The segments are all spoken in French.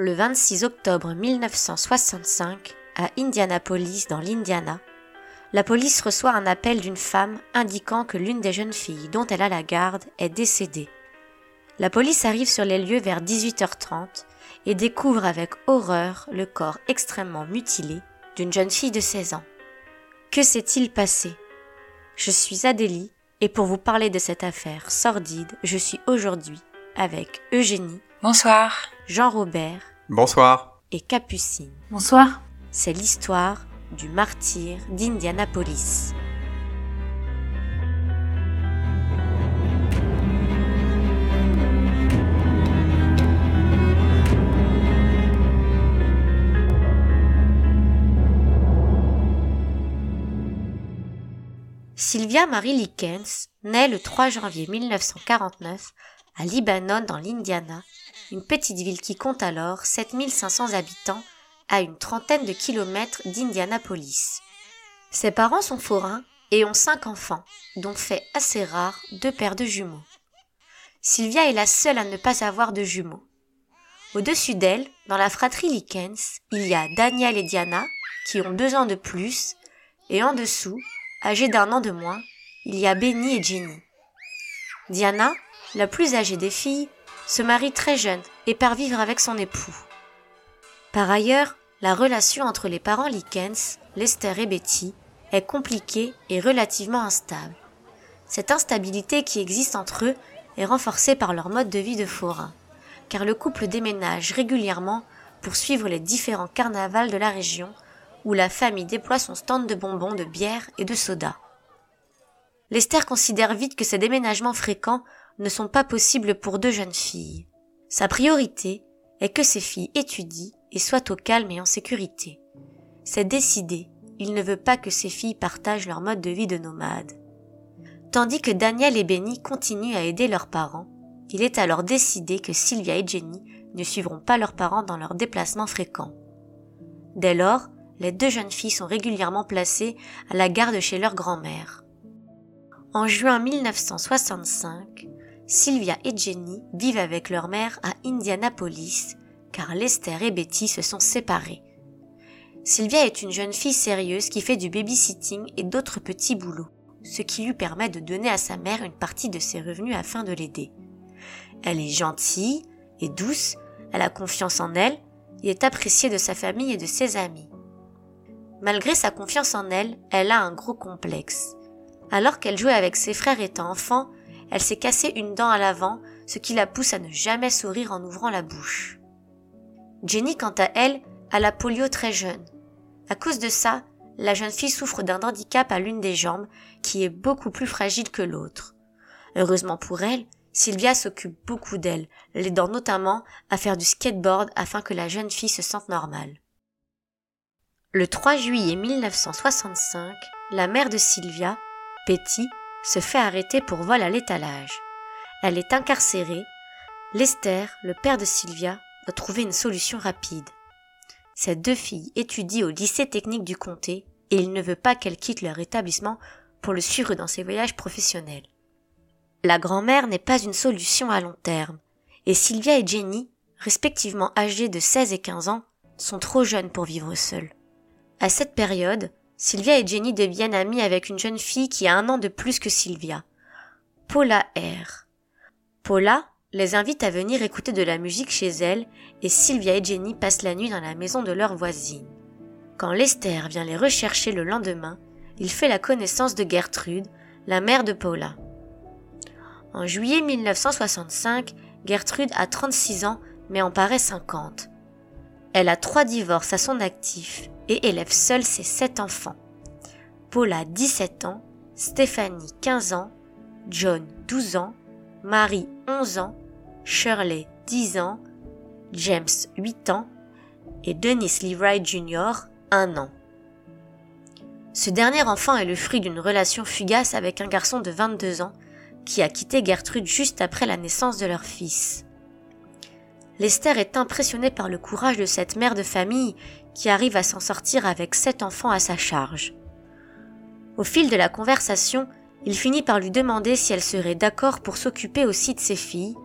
Le 26 octobre 1965, à Indianapolis dans l'Indiana, la police reçoit un appel d'une femme indiquant que l'une des jeunes filles dont elle a la garde est décédée. La police arrive sur les lieux vers 18h30 et découvre avec horreur le corps extrêmement mutilé d'une jeune fille de 16 ans. Que s'est-il passé? Je suis Adélie et pour vous parler de cette affaire sordide, je suis aujourd'hui avec Eugénie. Bonsoir. Jean-Robert. Bonsoir. Et Capucine. Bonsoir. C'est l'histoire du martyr d'Indianapolis. Sylvia Marie Likens naît le 3 janvier 1949 à Libanon dans l'Indiana, une petite ville qui compte alors 7500 habitants à une trentaine de kilomètres d'Indianapolis. Ses parents sont forains et ont cinq enfants, dont fait assez rare deux paires de jumeaux. Sylvia est la seule à ne pas avoir de jumeaux. Au-dessus d'elle, dans la fratrie Likens, il y a Daniel et Diana, qui ont deux ans de plus, et en dessous, âgés d'un an de moins, il y a Benny et Jenny. Diana, la plus âgée des filles, se marie très jeune et part vivre avec son époux. Par ailleurs, la relation entre les parents Likens, Lester et Betty, est compliquée et relativement instable. Cette instabilité qui existe entre eux est renforcée par leur mode de vie de forain, car le couple déménage régulièrement pour suivre les différents carnavals de la région, où la famille déploie son stand de bonbons, de bière et de soda. Lester considère vite que ces déménagements fréquents ne sont pas possibles pour deux jeunes filles. Sa priorité est que ces filles étudient et soient au calme et en sécurité. C'est décidé, il ne veut pas que ses filles partagent leur mode de vie de nomade. Tandis que Daniel et Benny continuent à aider leurs parents, il est alors décidé que Sylvia et Jenny ne suivront pas leurs parents dans leurs déplacements fréquents. Dès lors, les deux jeunes filles sont régulièrement placées à la garde chez leur grand-mère. En juin 1965, Sylvia et Jenny vivent avec leur mère à Indianapolis, car Lester et Betty se sont séparés. Sylvia est une jeune fille sérieuse qui fait du babysitting et d'autres petits boulots, ce qui lui permet de donner à sa mère une partie de ses revenus afin de l'aider. Elle est gentille et douce, elle a confiance en elle et est appréciée de sa famille et de ses amis. Malgré sa confiance en elle, elle a un gros complexe. Alors qu'elle jouait avec ses frères étant enfant, elle s'est cassée une dent à l'avant, ce qui la pousse à ne jamais sourire en ouvrant la bouche. Jenny, quant à elle, a la polio très jeune. À cause de ça, la jeune fille souffre d'un handicap à l'une des jambes qui est beaucoup plus fragile que l'autre. Heureusement pour elle, Sylvia s'occupe beaucoup d'elle, l'aidant notamment à faire du skateboard afin que la jeune fille se sente normale. Le 3 juillet 1965, la mère de Sylvia, Betty, se fait arrêter pour vol à l'étalage. Elle est incarcérée. Lester, le père de Sylvia, doit trouver une solution rapide. Ces deux filles étudient au lycée technique du comté et il ne veut pas qu'elles quittent leur établissement pour le suivre dans ses voyages professionnels. La grand-mère n'est pas une solution à long terme, et Sylvia et Jenny, respectivement âgées de 16 et 15 ans, sont trop jeunes pour vivre seules. À cette période, Sylvia et Jenny deviennent amies avec une jeune fille qui a un an de plus que Sylvia, Paula R. Paula les invite à venir écouter de la musique chez elle et Sylvia et Jenny passent la nuit dans la maison de leur voisine. Quand Lester vient les rechercher le lendemain, il fait la connaissance de Gertrude, la mère de Paula. En juillet 1965, Gertrude a 36 ans mais en paraît 50. Elle a trois divorces à son actif et élève seule ses sept enfants. Paula 17 ans, Stéphanie 15 ans, John 12 ans, Marie 11 ans, Shirley 10 ans, James 8 ans et Dennis Leroy Jr. 1 an. Ce dernier enfant est le fruit d'une relation fugace avec un garçon de 22 ans qui a quitté Gertrude juste après la naissance de leur fils. Lester est impressionné par le courage de cette mère de famille qui arrive à s'en sortir avec sept enfants à sa charge. Au fil de la conversation, il finit par lui demander si elle serait d'accord pour s'occuper aussi de ses filles,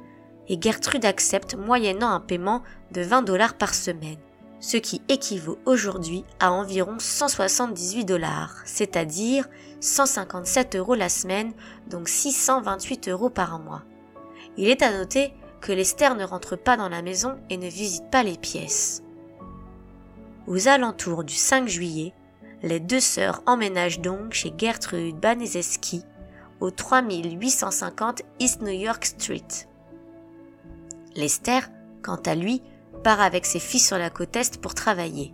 et Gertrude accepte moyennant un paiement de 20 dollars par semaine, ce qui équivaut aujourd'hui à environ 178 dollars, c'est-à-dire 157 euros la semaine, donc 628 euros par mois. Il est à noter que Lester ne rentre pas dans la maison et ne visite pas les pièces. Aux alentours du 5 juillet, les deux sœurs emménagent donc chez Gertrude Banezeski au 3850 East New York Street. Lester, quant à lui, part avec ses filles sur la côte Est pour travailler.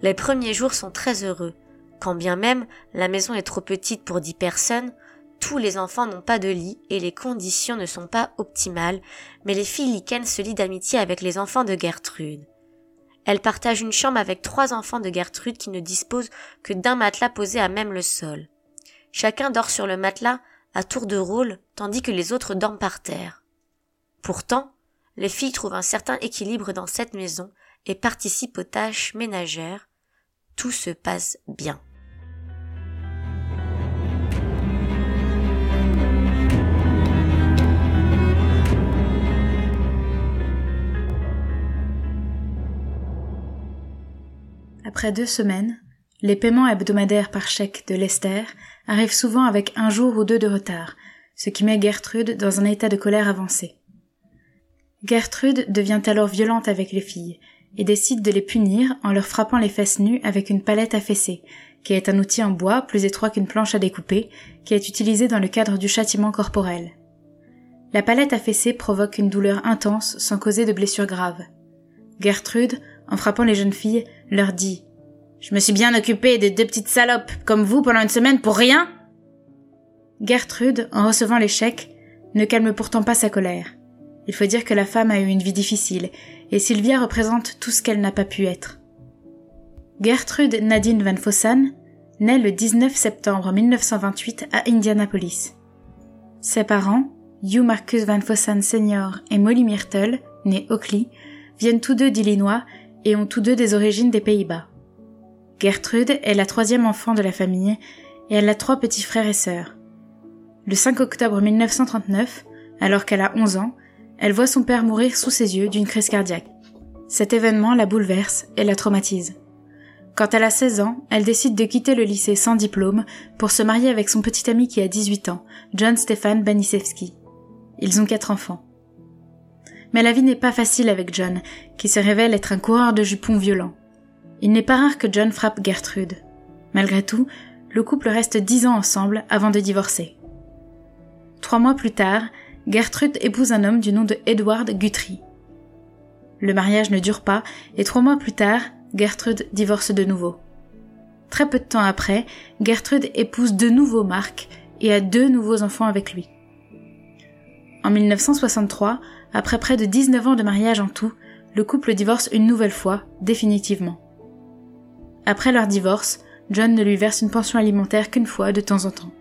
Les premiers jours sont très heureux, quand bien même la maison est trop petite pour dix personnes, tous les enfants n'ont pas de lit et les conditions ne sont pas optimales, mais les filles Liken se lient d'amitié avec les enfants de Gertrude. Elle partage une chambre avec trois enfants de Gertrude qui ne disposent que d'un matelas posé à même le sol. Chacun dort sur le matelas à tour de rôle, tandis que les autres dorment par terre. Pourtant, les filles trouvent un certain équilibre dans cette maison et participent aux tâches ménagères. Tout se passe bien. Après deux semaines, les paiements hebdomadaires par chèque de Lester arrivent souvent avec un jour ou deux de retard, ce qui met Gertrude dans un état de colère avancé. Gertrude devient alors violente avec les filles et décide de les punir en leur frappant les fesses nues avec une palette fesser, qui est un outil en bois plus étroit qu'une planche à découper, qui est utilisé dans le cadre du châtiment corporel. La palette fesser provoque une douleur intense sans causer de blessures graves. Gertrude, en frappant les jeunes filles, leur dit Je me suis bien occupée de deux petites salopes comme vous pendant une semaine pour rien Gertrude, en recevant l'échec, ne calme pourtant pas sa colère. Il faut dire que la femme a eu une vie difficile, et Sylvia représente tout ce qu'elle n'a pas pu être. Gertrude Nadine Van Fossan naît le 19 septembre 1928 à Indianapolis. Ses parents, Hugh Marcus Van Fossan Sr. et Molly Myrtle, née Oakley, viennent tous deux d'Illinois et ont tous deux des origines des Pays-Bas. Gertrude est la troisième enfant de la famille et elle a trois petits frères et sœurs. Le 5 octobre 1939, alors qu'elle a 11 ans, elle voit son père mourir sous ses yeux d'une crise cardiaque. Cet événement la bouleverse et la traumatise. Quand elle a 16 ans, elle décide de quitter le lycée sans diplôme pour se marier avec son petit ami qui a 18 ans, John Stefan Banisewski. Ils ont quatre enfants. Mais la vie n'est pas facile avec John, qui se révèle être un coureur de jupons violent. Il n'est pas rare que John frappe Gertrude. Malgré tout, le couple reste dix ans ensemble avant de divorcer. Trois mois plus tard, Gertrude épouse un homme du nom de Edward Guthrie. Le mariage ne dure pas et trois mois plus tard, Gertrude divorce de nouveau. Très peu de temps après, Gertrude épouse de nouveau Mark et a deux nouveaux enfants avec lui. En 1963, après près de 19 ans de mariage en tout, le couple divorce une nouvelle fois, définitivement. Après leur divorce, John ne lui verse une pension alimentaire qu'une fois de temps en temps.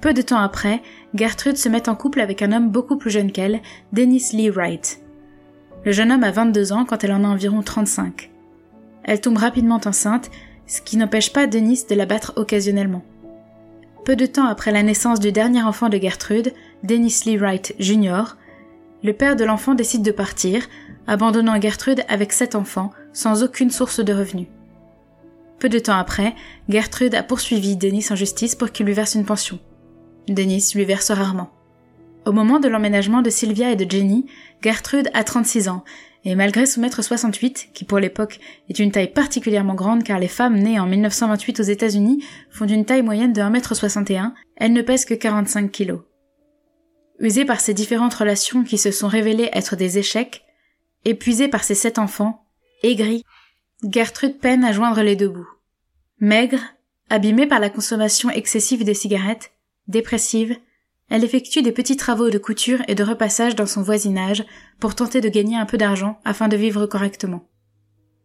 Peu de temps après, Gertrude se met en couple avec un homme beaucoup plus jeune qu'elle, Dennis Lee Wright. Le jeune homme a 22 ans quand elle en a environ 35. Elle tombe rapidement enceinte, ce qui n'empêche pas Dennis de la battre occasionnellement. Peu de temps après la naissance du dernier enfant de Gertrude, Dennis Lee Wright Jr., le père de l'enfant décide de partir, abandonnant Gertrude avec sept enfants, sans aucune source de revenus. Peu de temps après, Gertrude a poursuivi Denis en justice pour qu'il lui verse une pension. Denis lui verse rarement. Au moment de l'emménagement de Sylvia et de Jenny, Gertrude a 36 ans, et malgré son mètre 68, qui pour l'époque est une taille particulièrement grande car les femmes nées en 1928 aux États-Unis font une taille moyenne de 1m61, elle ne pèse que 45 kilos. Usée par ces différentes relations qui se sont révélées être des échecs, épuisée par ses sept enfants, aigrie, Gertrude peine à joindre les deux bouts. Maigre, abîmée par la consommation excessive des cigarettes, dépressive, elle effectue des petits travaux de couture et de repassage dans son voisinage pour tenter de gagner un peu d'argent afin de vivre correctement.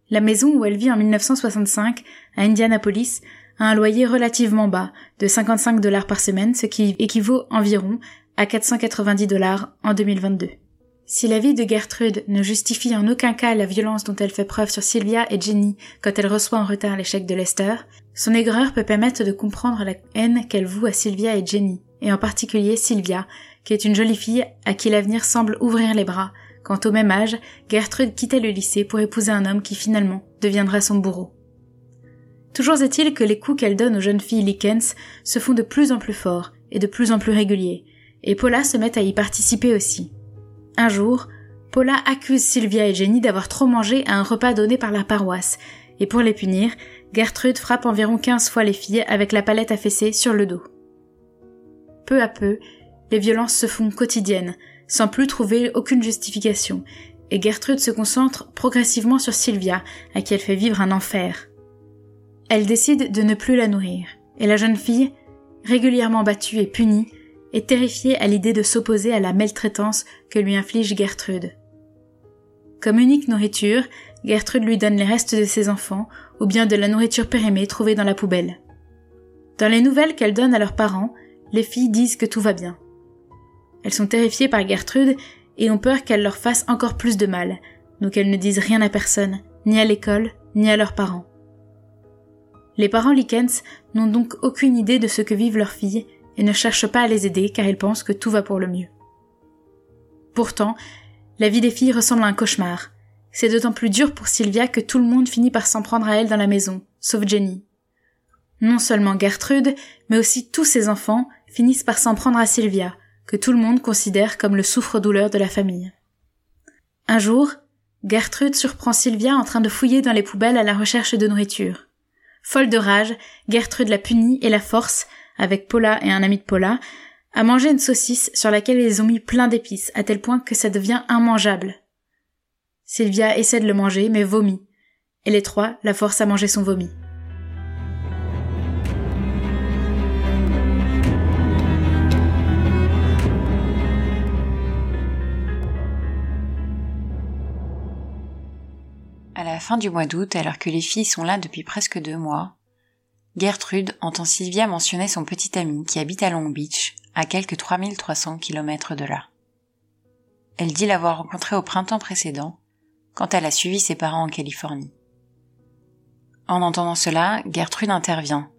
La maison où elle vit en 1965, à Indianapolis, a un loyer relativement bas, de 55 dollars par semaine, ce qui équivaut environ à 490 dollars en 2022. Si la vie de Gertrude ne justifie en aucun cas la violence dont elle fait preuve sur Sylvia et Jenny quand elle reçoit en retard l'échec de Lester, son aigreur peut permettre de comprendre la haine qu'elle voue à Sylvia et Jenny, et en particulier Sylvia, qui est une jolie fille à qui l'avenir semble ouvrir les bras, quand au même âge, Gertrude quittait le lycée pour épouser un homme qui finalement deviendra son bourreau. Toujours est-il que les coups qu'elle donne aux jeunes filles Likens se font de plus en plus forts et de plus en plus réguliers, et Paula se met à y participer aussi. Un jour, Paula accuse Sylvia et Jenny d'avoir trop mangé à un repas donné par la paroisse, et pour les punir, Gertrude frappe environ quinze fois les filles avec la palette fesser sur le dos. Peu à peu, les violences se font quotidiennes, sans plus trouver aucune justification, et Gertrude se concentre progressivement sur Sylvia, à qui elle fait vivre un enfer. Elle décide de ne plus la nourrir, et la jeune fille, régulièrement battue et punie, est terrifiée à l'idée de s'opposer à la maltraitance que lui inflige Gertrude. Comme unique nourriture, Gertrude lui donne les restes de ses enfants, ou bien de la nourriture périmée trouvée dans la poubelle. Dans les nouvelles qu'elle donne à leurs parents, les filles disent que tout va bien. Elles sont terrifiées par Gertrude et ont peur qu'elle leur fasse encore plus de mal, donc elles ne disent rien à personne, ni à l'école, ni à leurs parents. Les parents Likens n'ont donc aucune idée de ce que vivent leurs filles et ne cherchent pas à les aider car ils pensent que tout va pour le mieux. Pourtant, la vie des filles ressemble à un cauchemar. C'est d'autant plus dur pour Sylvia que tout le monde finit par s'en prendre à elle dans la maison, sauf Jenny. Non seulement Gertrude, mais aussi tous ses enfants finissent par s'en prendre à Sylvia, que tout le monde considère comme le souffre-douleur de la famille. Un jour, Gertrude surprend Sylvia en train de fouiller dans les poubelles à la recherche de nourriture. Folle de rage, Gertrude la punit et la force, avec Paula et un ami de Paula, à manger une saucisse sur laquelle ils ont mis plein d'épices, à tel point que ça devient immangeable. Sylvia essaie de le manger, mais vomit, et les trois la forcent à manger son vomi. À la fin du mois d'août, alors que les filles sont là depuis presque deux mois, Gertrude entend Sylvia mentionner son petit ami qui habite à Long Beach, à quelques 3300 kilomètres de là. Elle dit l'avoir rencontré au printemps précédent, quand elle a suivi ses parents en Californie. En entendant cela, Gertrude intervient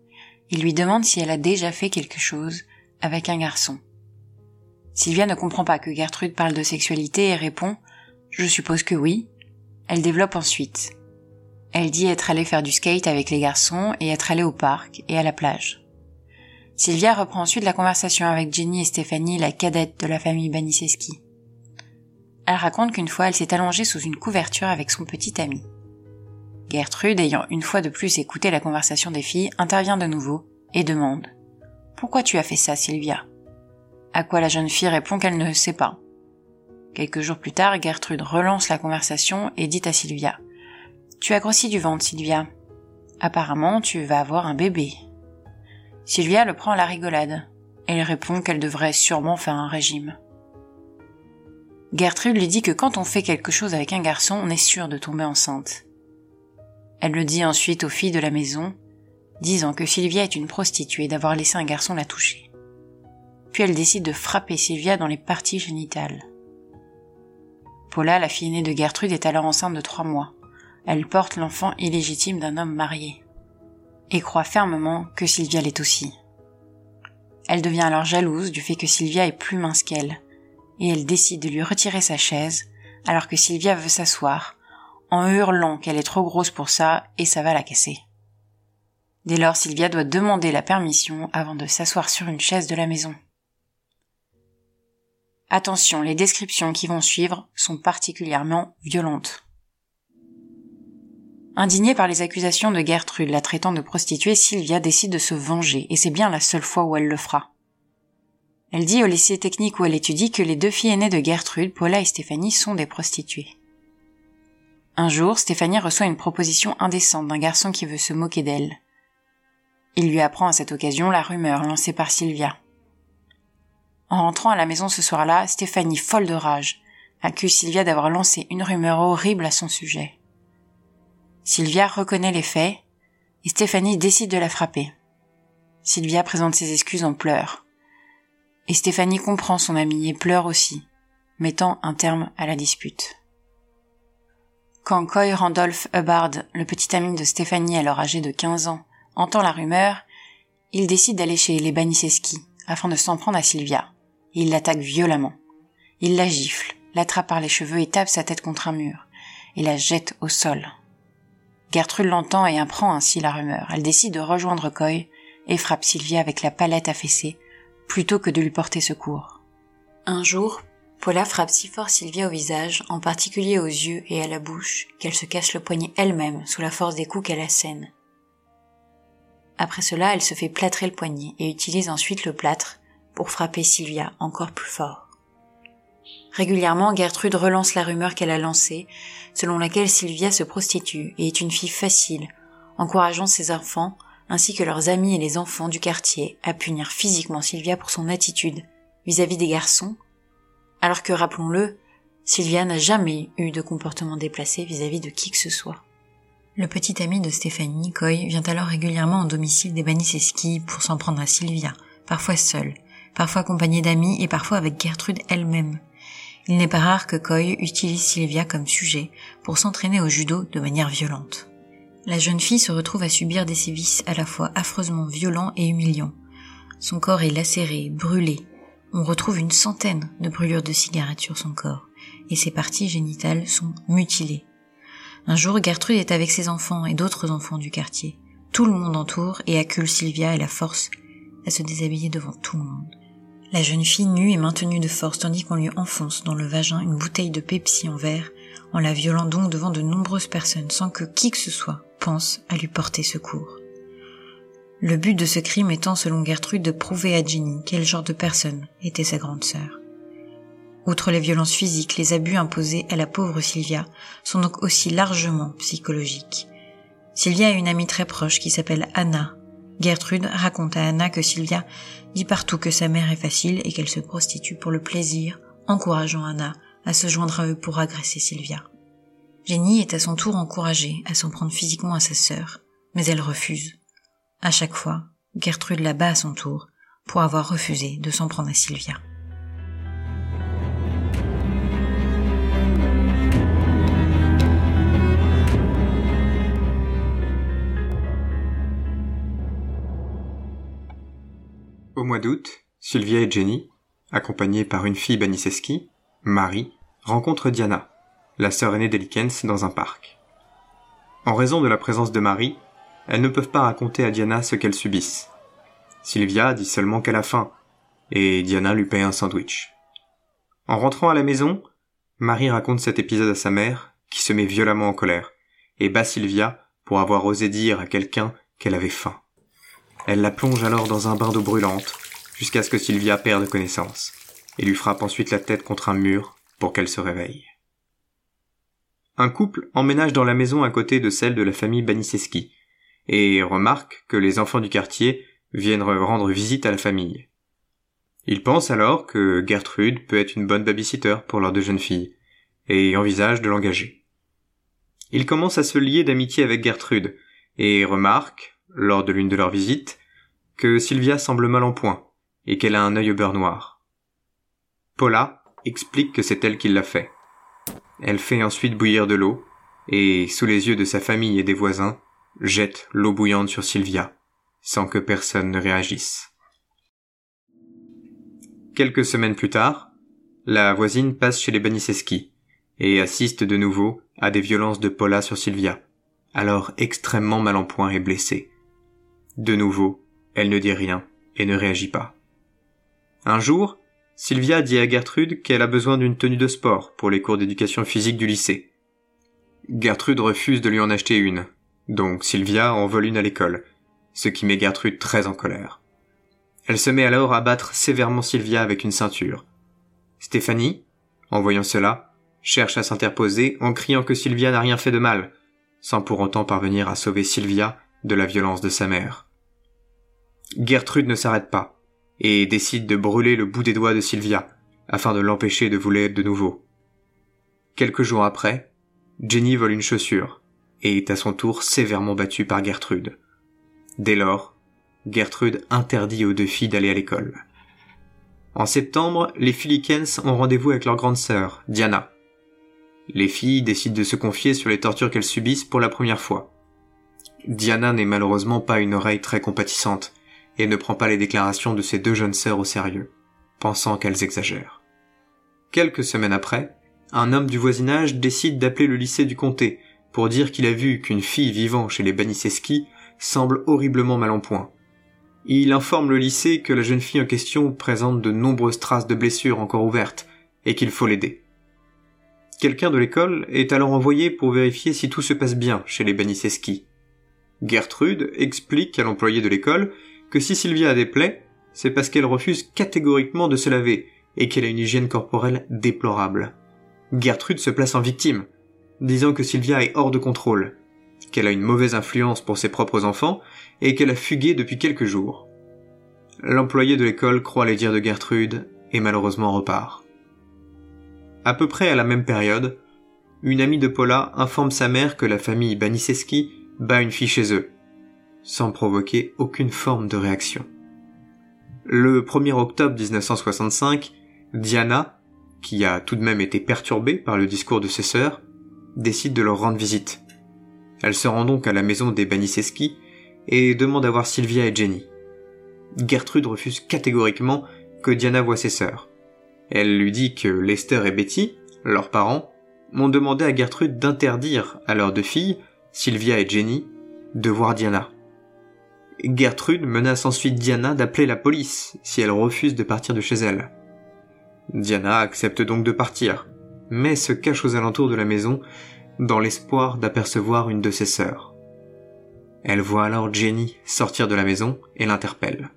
et lui demande si elle a déjà fait quelque chose avec un garçon. Sylvia ne comprend pas que Gertrude parle de sexualité et répond Je suppose que oui, elle développe ensuite. Elle dit être allée faire du skate avec les garçons et être allée au parc et à la plage. Sylvia reprend ensuite la conversation avec Jenny et Stéphanie, la cadette de la famille Baniseski. Elle raconte qu'une fois elle s'est allongée sous une couverture avec son petit ami. Gertrude, ayant une fois de plus écouté la conversation des filles, intervient de nouveau et demande Pourquoi tu as fait ça, Sylvia? À quoi la jeune fille répond qu'elle ne sait pas. Quelques jours plus tard, Gertrude relance la conversation et dit à Sylvia Tu as grossi du ventre, Sylvia. Apparemment, tu vas avoir un bébé. Sylvia le prend à la rigolade. Elle répond qu'elle devrait sûrement faire un régime. Gertrude lui dit que quand on fait quelque chose avec un garçon, on est sûr de tomber enceinte. Elle le dit ensuite aux filles de la maison, disant que Sylvia est une prostituée d'avoir laissé un garçon la toucher. Puis elle décide de frapper Sylvia dans les parties génitales. Paula, la fille aînée de Gertrude, est alors enceinte de trois mois. Elle porte l'enfant illégitime d'un homme marié. Et croit fermement que Sylvia l'est aussi. Elle devient alors jalouse du fait que Sylvia est plus mince qu'elle, et elle décide de lui retirer sa chaise, alors que Sylvia veut s'asseoir, en hurlant qu'elle est trop grosse pour ça et ça va la casser. Dès lors, Sylvia doit demander la permission avant de s'asseoir sur une chaise de la maison. Attention, les descriptions qui vont suivre sont particulièrement violentes. Indignée par les accusations de Gertrude la traitant de prostituée, Sylvia décide de se venger, et c'est bien la seule fois où elle le fera. Elle dit au lycée technique où elle étudie que les deux filles aînées de Gertrude, Paula et Stéphanie, sont des prostituées. Un jour, Stéphanie reçoit une proposition indécente d'un garçon qui veut se moquer d'elle. Il lui apprend à cette occasion la rumeur lancée par Sylvia. En rentrant à la maison ce soir-là, Stéphanie, folle de rage, accuse Sylvia d'avoir lancé une rumeur horrible à son sujet. Sylvia reconnaît les faits, et Stéphanie décide de la frapper. Sylvia présente ses excuses en pleurs. Et Stéphanie comprend son amie et pleure aussi, mettant un terme à la dispute. Quand Coy Randolph Hubbard, le petit ami de Stéphanie alors âgé de 15 ans, entend la rumeur, il décide d'aller chez les Baniseski afin de s'en prendre à Sylvia Il l'attaque violemment. Il la gifle, l'attrape par les cheveux et tape sa tête contre un mur, et la jette au sol. Gertrude l'entend et apprend ainsi la rumeur. Elle décide de rejoindre Coy et frappe Sylvia avec la palette affaissée, plutôt que de lui porter secours. Un jour, Paula frappe si fort Sylvia au visage, en particulier aux yeux et à la bouche, qu'elle se casse le poignet elle-même sous la force des coups qu'elle assène. Après cela, elle se fait plâtrer le poignet et utilise ensuite le plâtre pour frapper Sylvia encore plus fort. Régulièrement, Gertrude relance la rumeur qu'elle a lancée, selon laquelle Sylvia se prostitue et est une fille facile, encourageant ses enfants, ainsi que leurs amis et les enfants du quartier, à punir physiquement Sylvia pour son attitude vis-à-vis des garçons, alors que, rappelons-le, Sylvia n'a jamais eu de comportement déplacé vis-à-vis de qui que ce soit. Le petit ami de Stéphanie, Coy, vient alors régulièrement au domicile des Baniseski pour s'en prendre à Sylvia, parfois seul, parfois accompagné d'amis et parfois avec Gertrude elle-même. Il n'est pas rare que Coy utilise Sylvia comme sujet pour s'entraîner au judo de manière violente. La jeune fille se retrouve à subir des sévices à la fois affreusement violents et humiliants. Son corps est lacéré, brûlé. On retrouve une centaine de brûlures de cigarettes sur son corps, et ses parties génitales sont mutilées. Un jour, Gertrude est avec ses enfants et d'autres enfants du quartier. Tout le monde entoure et accule Sylvia et la force à se déshabiller devant tout le monde. La jeune fille nue est maintenue de force tandis qu'on lui enfonce dans le vagin une bouteille de Pepsi en verre, en la violant donc devant de nombreuses personnes sans que qui que ce soit pense à lui porter secours. Le but de ce crime étant selon Gertrude de prouver à Jenny quel genre de personne était sa grande sœur. Outre les violences physiques, les abus imposés à la pauvre Sylvia sont donc aussi largement psychologiques. Sylvia a une amie très proche qui s'appelle Anna. Gertrude raconte à Anna que Sylvia dit partout que sa mère est facile et qu'elle se prostitue pour le plaisir, encourageant Anna à se joindre à eux pour agresser Sylvia. Jenny est à son tour encouragée à s'en prendre physiquement à sa sœur, mais elle refuse. À chaque fois, Gertrude la bat à son tour pour avoir refusé de s'en prendre à Sylvia. D'août, Sylvia et Jenny, accompagnées par une fille Baniseski, Marie, rencontrent Diana, la sœur aînée d'Elikens, dans un parc. En raison de la présence de Marie, elles ne peuvent pas raconter à Diana ce qu'elles subissent. Sylvia dit seulement qu'elle a faim, et Diana lui paye un sandwich. En rentrant à la maison, Marie raconte cet épisode à sa mère, qui se met violemment en colère, et bat Sylvia pour avoir osé dire à quelqu'un qu'elle avait faim. Elle la plonge alors dans un bain d'eau brûlante, jusqu'à ce que Sylvia perde connaissance, et lui frappe ensuite la tête contre un mur pour qu'elle se réveille. Un couple emménage dans la maison à côté de celle de la famille Baniseski, et remarque que les enfants du quartier viennent rendre visite à la famille. Ils pensent alors que Gertrude peut être une bonne babysitter pour leurs deux jeunes filles, et envisagent de l'engager. Ils commencent à se lier d'amitié avec Gertrude, et remarquent, lors de l'une de leurs visites, que Sylvia semble mal en point, et qu'elle a un œil au beurre noir. Paula explique que c'est elle qui l'a fait. Elle fait ensuite bouillir de l'eau, et, sous les yeux de sa famille et des voisins, jette l'eau bouillante sur Sylvia, sans que personne ne réagisse. Quelques semaines plus tard, la voisine passe chez les Baniseski et assiste de nouveau à des violences de Paula sur Sylvia, alors extrêmement mal en point et blessée. De nouveau, elle ne dit rien et ne réagit pas. Un jour, Sylvia dit à Gertrude qu'elle a besoin d'une tenue de sport pour les cours d'éducation physique du lycée. Gertrude refuse de lui en acheter une, donc Sylvia en vole une à l'école, ce qui met Gertrude très en colère. Elle se met alors à battre sévèrement Sylvia avec une ceinture. Stéphanie, en voyant cela, cherche à s'interposer en criant que Sylvia n'a rien fait de mal, sans pour autant parvenir à sauver Sylvia de la violence de sa mère. Gertrude ne s'arrête pas, et décide de brûler le bout des doigts de Sylvia, afin de l'empêcher de vouler de nouveau. Quelques jours après, Jenny vole une chaussure, et est à son tour sévèrement battue par Gertrude. Dès lors, Gertrude interdit aux deux filles d'aller à l'école. En septembre, les Filikens ont rendez-vous avec leur grande sœur, Diana. Les filles décident de se confier sur les tortures qu'elles subissent pour la première fois. Diana n'est malheureusement pas une oreille très compatissante, et ne prend pas les déclarations de ses deux jeunes sœurs au sérieux. pensant qu'elles exagèrent. Quelques semaines après, un homme du voisinage décide d'appeler le lycée du comté pour dire qu'il a vu qu'une fille vivant chez les Baniseski semble horriblement mal en point. Il informe le lycée que la jeune fille en question présente de nombreuses traces de blessures encore ouvertes et qu'il faut l'aider. Quelqu'un de l'école est alors envoyé pour vérifier si tout se passe bien chez les Baniseski. Gertrude explique à l'employé de l'école que si Sylvia a des plaies, c'est parce qu'elle refuse catégoriquement de se laver et qu'elle a une hygiène corporelle déplorable. Gertrude se place en victime, disant que Sylvia est hors de contrôle, qu'elle a une mauvaise influence pour ses propres enfants et qu'elle a fugué depuis quelques jours. L'employé de l'école croit les dires de Gertrude et malheureusement repart. À peu près à la même période, une amie de Paula informe sa mère que la famille Baniseski bat une fille chez eux, sans provoquer aucune forme de réaction. Le 1er octobre 1965, Diana, qui a tout de même été perturbée par le discours de ses sœurs, décide de leur rendre visite. Elle se rend donc à la maison des Baniseski et demande à voir Sylvia et Jenny. Gertrude refuse catégoriquement que Diana voie ses sœurs. Elle lui dit que Lester et Betty, leurs parents, m'ont demandé à Gertrude d'interdire à leurs deux filles, Sylvia et Jenny, de voir Diana. Gertrude menace ensuite Diana d'appeler la police si elle refuse de partir de chez elle. Diana accepte donc de partir, mais se cache aux alentours de la maison dans l'espoir d'apercevoir une de ses sœurs. Elle voit alors Jenny sortir de la maison et l'interpelle.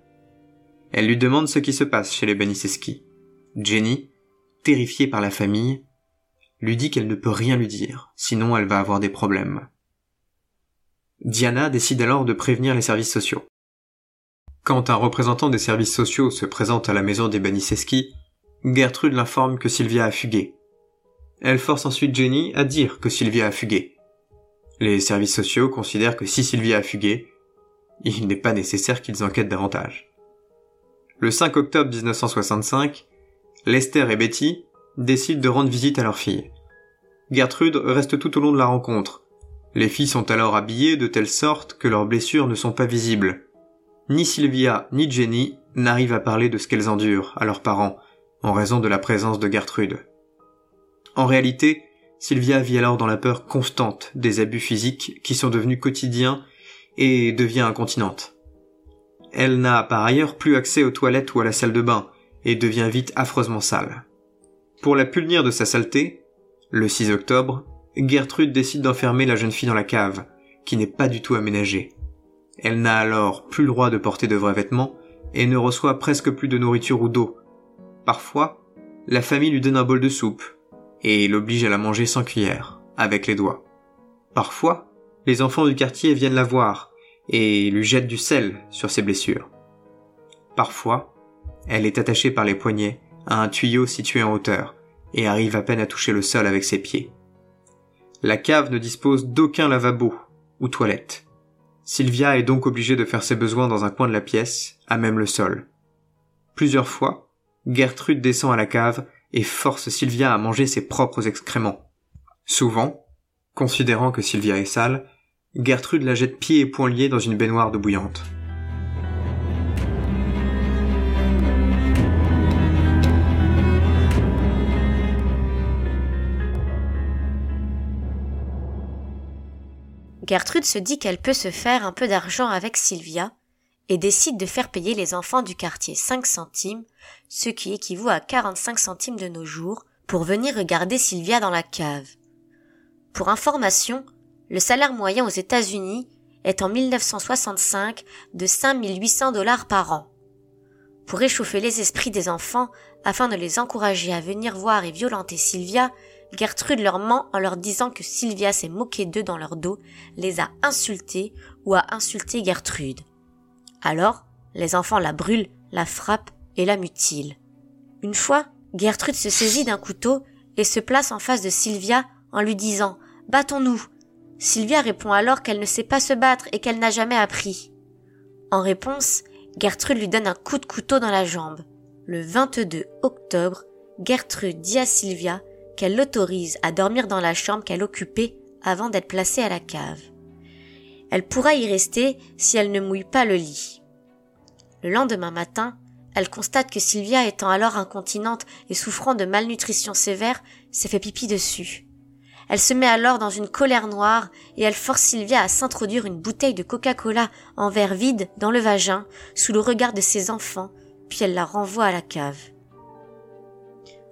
Elle lui demande ce qui se passe chez les Beniseski. Jenny, terrifiée par la famille, lui dit qu'elle ne peut rien lui dire, sinon elle va avoir des problèmes. Diana décide alors de prévenir les services sociaux. Quand un représentant des services sociaux se présente à la maison des Baniseski, Gertrude l'informe que Sylvia a fugué. Elle force ensuite Jenny à dire que Sylvia a fugué. Les services sociaux considèrent que si Sylvia a fugué, il n'est pas nécessaire qu'ils enquêtent davantage. Le 5 octobre 1965, Lester et Betty décident de rendre visite à leur fille. Gertrude reste tout au long de la rencontre, les filles sont alors habillées de telle sorte que leurs blessures ne sont pas visibles. Ni Sylvia ni Jenny n'arrivent à parler de ce qu'elles endurent à leurs parents, en raison de la présence de Gertrude. En réalité, Sylvia vit alors dans la peur constante des abus physiques qui sont devenus quotidiens et devient incontinente. Elle n'a par ailleurs plus accès aux toilettes ou à la salle de bain et devient vite affreusement sale. Pour la punir de sa saleté, le 6 octobre, Gertrude décide d'enfermer la jeune fille dans la cave, qui n'est pas du tout aménagée. Elle n'a alors plus le droit de porter de vrais vêtements et ne reçoit presque plus de nourriture ou d'eau. Parfois, la famille lui donne un bol de soupe et l'oblige à la manger sans cuillère, avec les doigts. Parfois, les enfants du quartier viennent la voir et lui jettent du sel sur ses blessures. Parfois, elle est attachée par les poignets à un tuyau situé en hauteur et arrive à peine à toucher le sol avec ses pieds. La cave ne dispose d'aucun lavabo ou toilette. Sylvia est donc obligée de faire ses besoins dans un coin de la pièce, à même le sol. Plusieurs fois, Gertrude descend à la cave et force Sylvia à manger ses propres excréments. Souvent, considérant que Sylvia est sale, Gertrude la jette pieds et poings liés dans une baignoire d'eau bouillante. Gertrude se dit qu'elle peut se faire un peu d'argent avec Sylvia et décide de faire payer les enfants du quartier 5 centimes, ce qui équivaut à 45 centimes de nos jours, pour venir regarder Sylvia dans la cave. Pour information, le salaire moyen aux États-Unis est en 1965 de 5800 dollars par an. Pour réchauffer les esprits des enfants, afin de les encourager à venir voir et violenter Sylvia, Gertrude leur ment en leur disant que Sylvia s'est moquée d'eux dans leur dos, les a insultés ou a insulté Gertrude. Alors, les enfants la brûlent, la frappent et la mutilent. Une fois, Gertrude se saisit d'un couteau et se place en face de Sylvia en lui disant Battons-nous. Sylvia répond alors qu'elle ne sait pas se battre et qu'elle n'a jamais appris. En réponse, Gertrude lui donne un coup de couteau dans la jambe. Le 22 octobre, Gertrude dit à Sylvia qu'elle l'autorise à dormir dans la chambre qu'elle occupait avant d'être placée à la cave. Elle pourra y rester si elle ne mouille pas le lit. Le lendemain matin, Elle constate que Sylvia, étant alors incontinente et souffrant de malnutrition sévère, s'est fait pipi dessus. Elle se met alors dans une colère noire et elle force Sylvia à s'introduire une bouteille de Coca-Cola en verre vide dans le vagin sous le regard de ses enfants, puis elle la renvoie à la cave.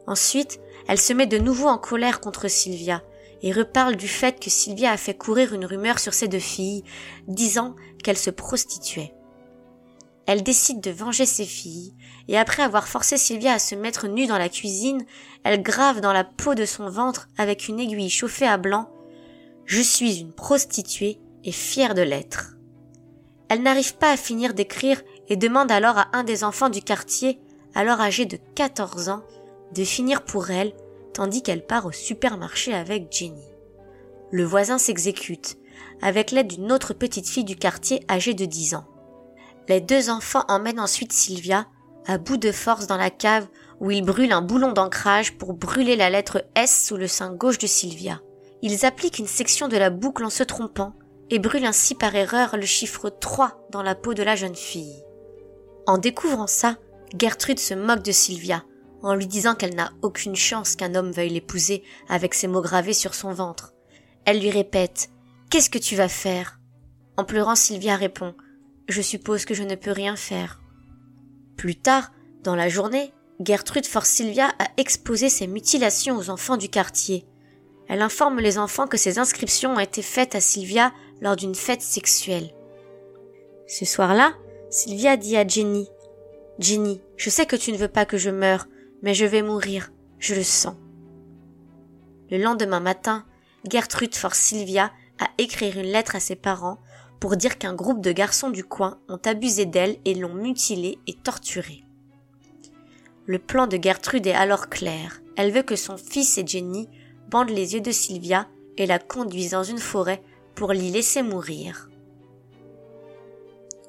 Ensuite, elle se met de nouveau en colère contre Sylvia et reparle du fait que Sylvia a fait courir une rumeur sur ses deux filles, disant qu'elle se prostituait. Elle décide de venger ses filles, et après avoir forcé Sylvia à se mettre nue dans la cuisine, elle grave dans la peau de son ventre avec une aiguille chauffée à blanc Je suis une prostituée et fière de l'être. Elle n'arrive pas à finir d'écrire et demande alors à un des enfants du quartier, alors âgé de 14 ans, de finir pour elle, tandis qu'elle part au supermarché avec Jenny. Le voisin s'exécute, avec l'aide d'une autre petite fille du quartier âgée de 10 ans. Les deux enfants emmènent ensuite Sylvia, à bout de force dans la cave où ils brûlent un boulon d'ancrage pour brûler la lettre S sous le sein gauche de Sylvia. Ils appliquent une section de la boucle en se trompant et brûlent ainsi par erreur le chiffre 3 dans la peau de la jeune fille. En découvrant ça, Gertrude se moque de Sylvia, en lui disant qu'elle n'a aucune chance qu'un homme veuille l'épouser avec ces mots gravés sur son ventre. Elle lui répète Qu'est-ce que tu vas faire? En pleurant, Sylvia répond Je suppose que je ne peux rien faire. Plus tard, dans la journée, Gertrude force Sylvia à exposer ses mutilations aux enfants du quartier. Elle informe les enfants que ces inscriptions ont été faites à Sylvia lors d'une fête sexuelle. Ce soir-là, Sylvia dit à Jenny Jenny, je sais que tu ne veux pas que je meure, mais je vais mourir, je le sens. Le lendemain matin, Gertrude force Sylvia à écrire une lettre à ses parents pour dire qu'un groupe de garçons du coin ont abusé d'elle et l'ont mutilée et torturée. Le plan de Gertrude est alors clair. Elle veut que son fils et Jenny bandent les yeux de Sylvia et la conduisent dans une forêt pour l'y laisser mourir.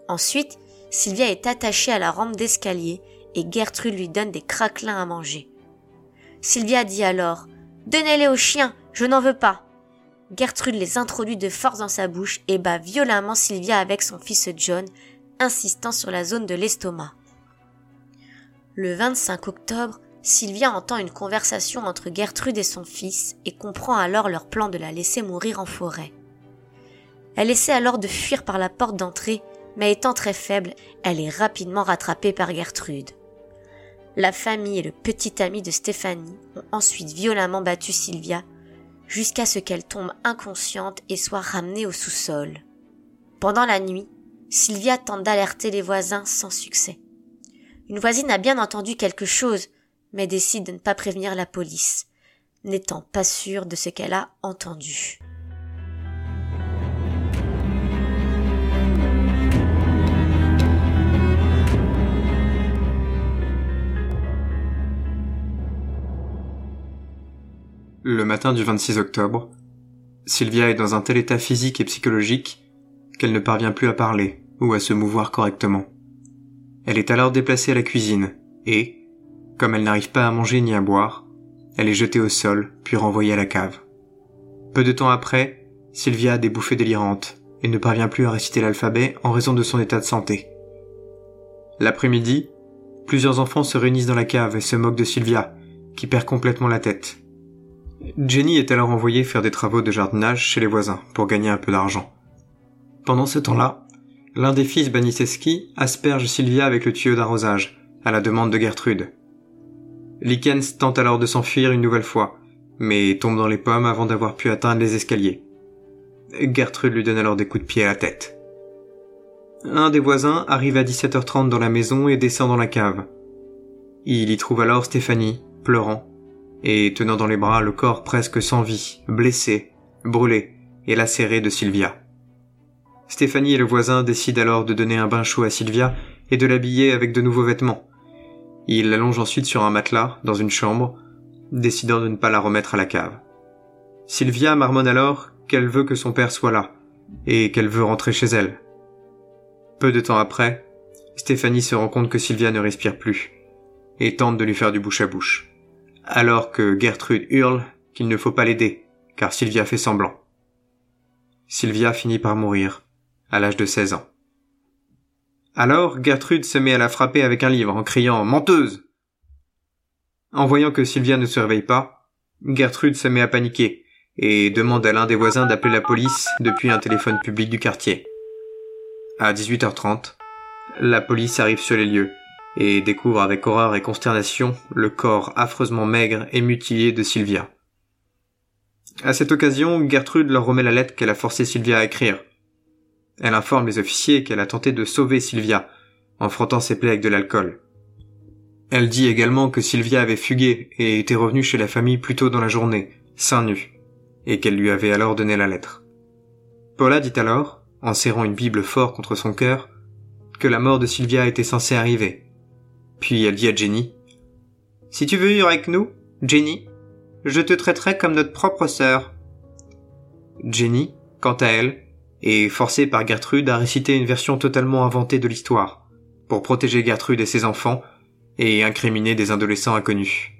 Ensuite, Sylvia est attachée à la rampe d'escalier et Gertrude lui donne des craquelins à manger. Sylvia dit alors Donnez-les aux chiens, je n'en veux pas. Gertrude les introduit de force dans sa bouche et bat violemment Sylvia avec son fils John, insistant sur la zone de l'estomac. Le 25 octobre, Sylvia entend une conversation entre Gertrude et son fils et comprend alors leur plan de la laisser mourir en forêt. Elle essaie alors de fuir par la porte d'entrée, mais étant très faible, elle est rapidement rattrapée par Gertrude. La famille et le petit ami de Stéphanie ont ensuite violemment battu Sylvia jusqu'à ce qu'elle tombe inconsciente et soit ramenée au sous-sol. Pendant la nuit, Sylvia tente d'alerter les voisins sans succès. Une voisine a bien entendu quelque chose, mais décide de ne pas prévenir la police, n'étant pas sûre de ce qu'elle a entendu. Le matin du 26 octobre, Sylvia est dans un tel état physique et psychologique qu'elle ne parvient plus à parler ou à se mouvoir correctement. Elle est alors déplacée à la cuisine et, comme elle n'arrive pas à manger ni à boire, elle est jetée au sol puis renvoyée à la cave. Peu de temps après, Sylvia a des bouffées délirantes et ne parvient plus à réciter l'alphabet en raison de son état de santé. L'après-midi, plusieurs enfants se réunissent dans la cave et se moquent de Sylvia, qui perd complètement la tête. Jenny est alors envoyée faire des travaux de jardinage chez les voisins pour gagner un peu d'argent. Pendant ce temps-là, l'un des fils Baniseski asperge Sylvia avec le tuyau d'arrosage, à la demande de Gertrude. Likens tente alors de s'enfuir une nouvelle fois, mais tombe dans les pommes avant d'avoir pu atteindre les escaliers. Gertrude lui donne alors des coups de pied à la tête. Un des voisins arrive à 17h30 dans la maison et descend dans la cave. Il y trouve alors Stéphanie, pleurant, et tenant dans les bras le corps presque sans vie, blessé, brûlé et lacéré de Sylvia. Stéphanie et le voisin décident alors de donner un bain chaud à Sylvia et de l'habiller avec de nouveaux vêtements. Ils l'allongent ensuite sur un matelas, dans une chambre, décidant de ne pas la remettre à la cave. Sylvia marmonne alors qu'elle veut que son père soit là, et qu'elle veut rentrer chez elle. Peu de temps après, Stéphanie se rend compte que Sylvia ne respire plus, et tente de lui faire du bouche à bouche alors que Gertrude hurle qu'il ne faut pas l'aider, car Sylvia fait semblant. Sylvia finit par mourir, à l'âge de 16 ans. Alors Gertrude se met à la frapper avec un livre en criant Menteuse. En voyant que Sylvia ne se réveille pas, Gertrude se met à paniquer et demande à l'un des voisins d'appeler la police depuis un téléphone public du quartier. À 18h30, la police arrive sur les lieux et découvre avec horreur et consternation le corps affreusement maigre et mutilé de Sylvia. À cette occasion, Gertrude leur remet la lettre qu'elle a forcé Sylvia à écrire. Elle informe les officiers qu'elle a tenté de sauver Sylvia en frottant ses plaies avec de l'alcool. Elle dit également que Sylvia avait fugué et était revenue chez la famille plus tôt dans la journée, seins nus, et qu'elle lui avait alors donné la lettre. Paula dit alors, en serrant une Bible fort contre son cœur, que la mort de Sylvia était censée arriver. Puis elle dit à Jenny, Si tu veux vivre avec nous, Jenny, je te traiterai comme notre propre sœur. Jenny, quant à elle, est forcée par Gertrude à réciter une version totalement inventée de l'histoire, pour protéger Gertrude et ses enfants et incriminer des adolescents inconnus.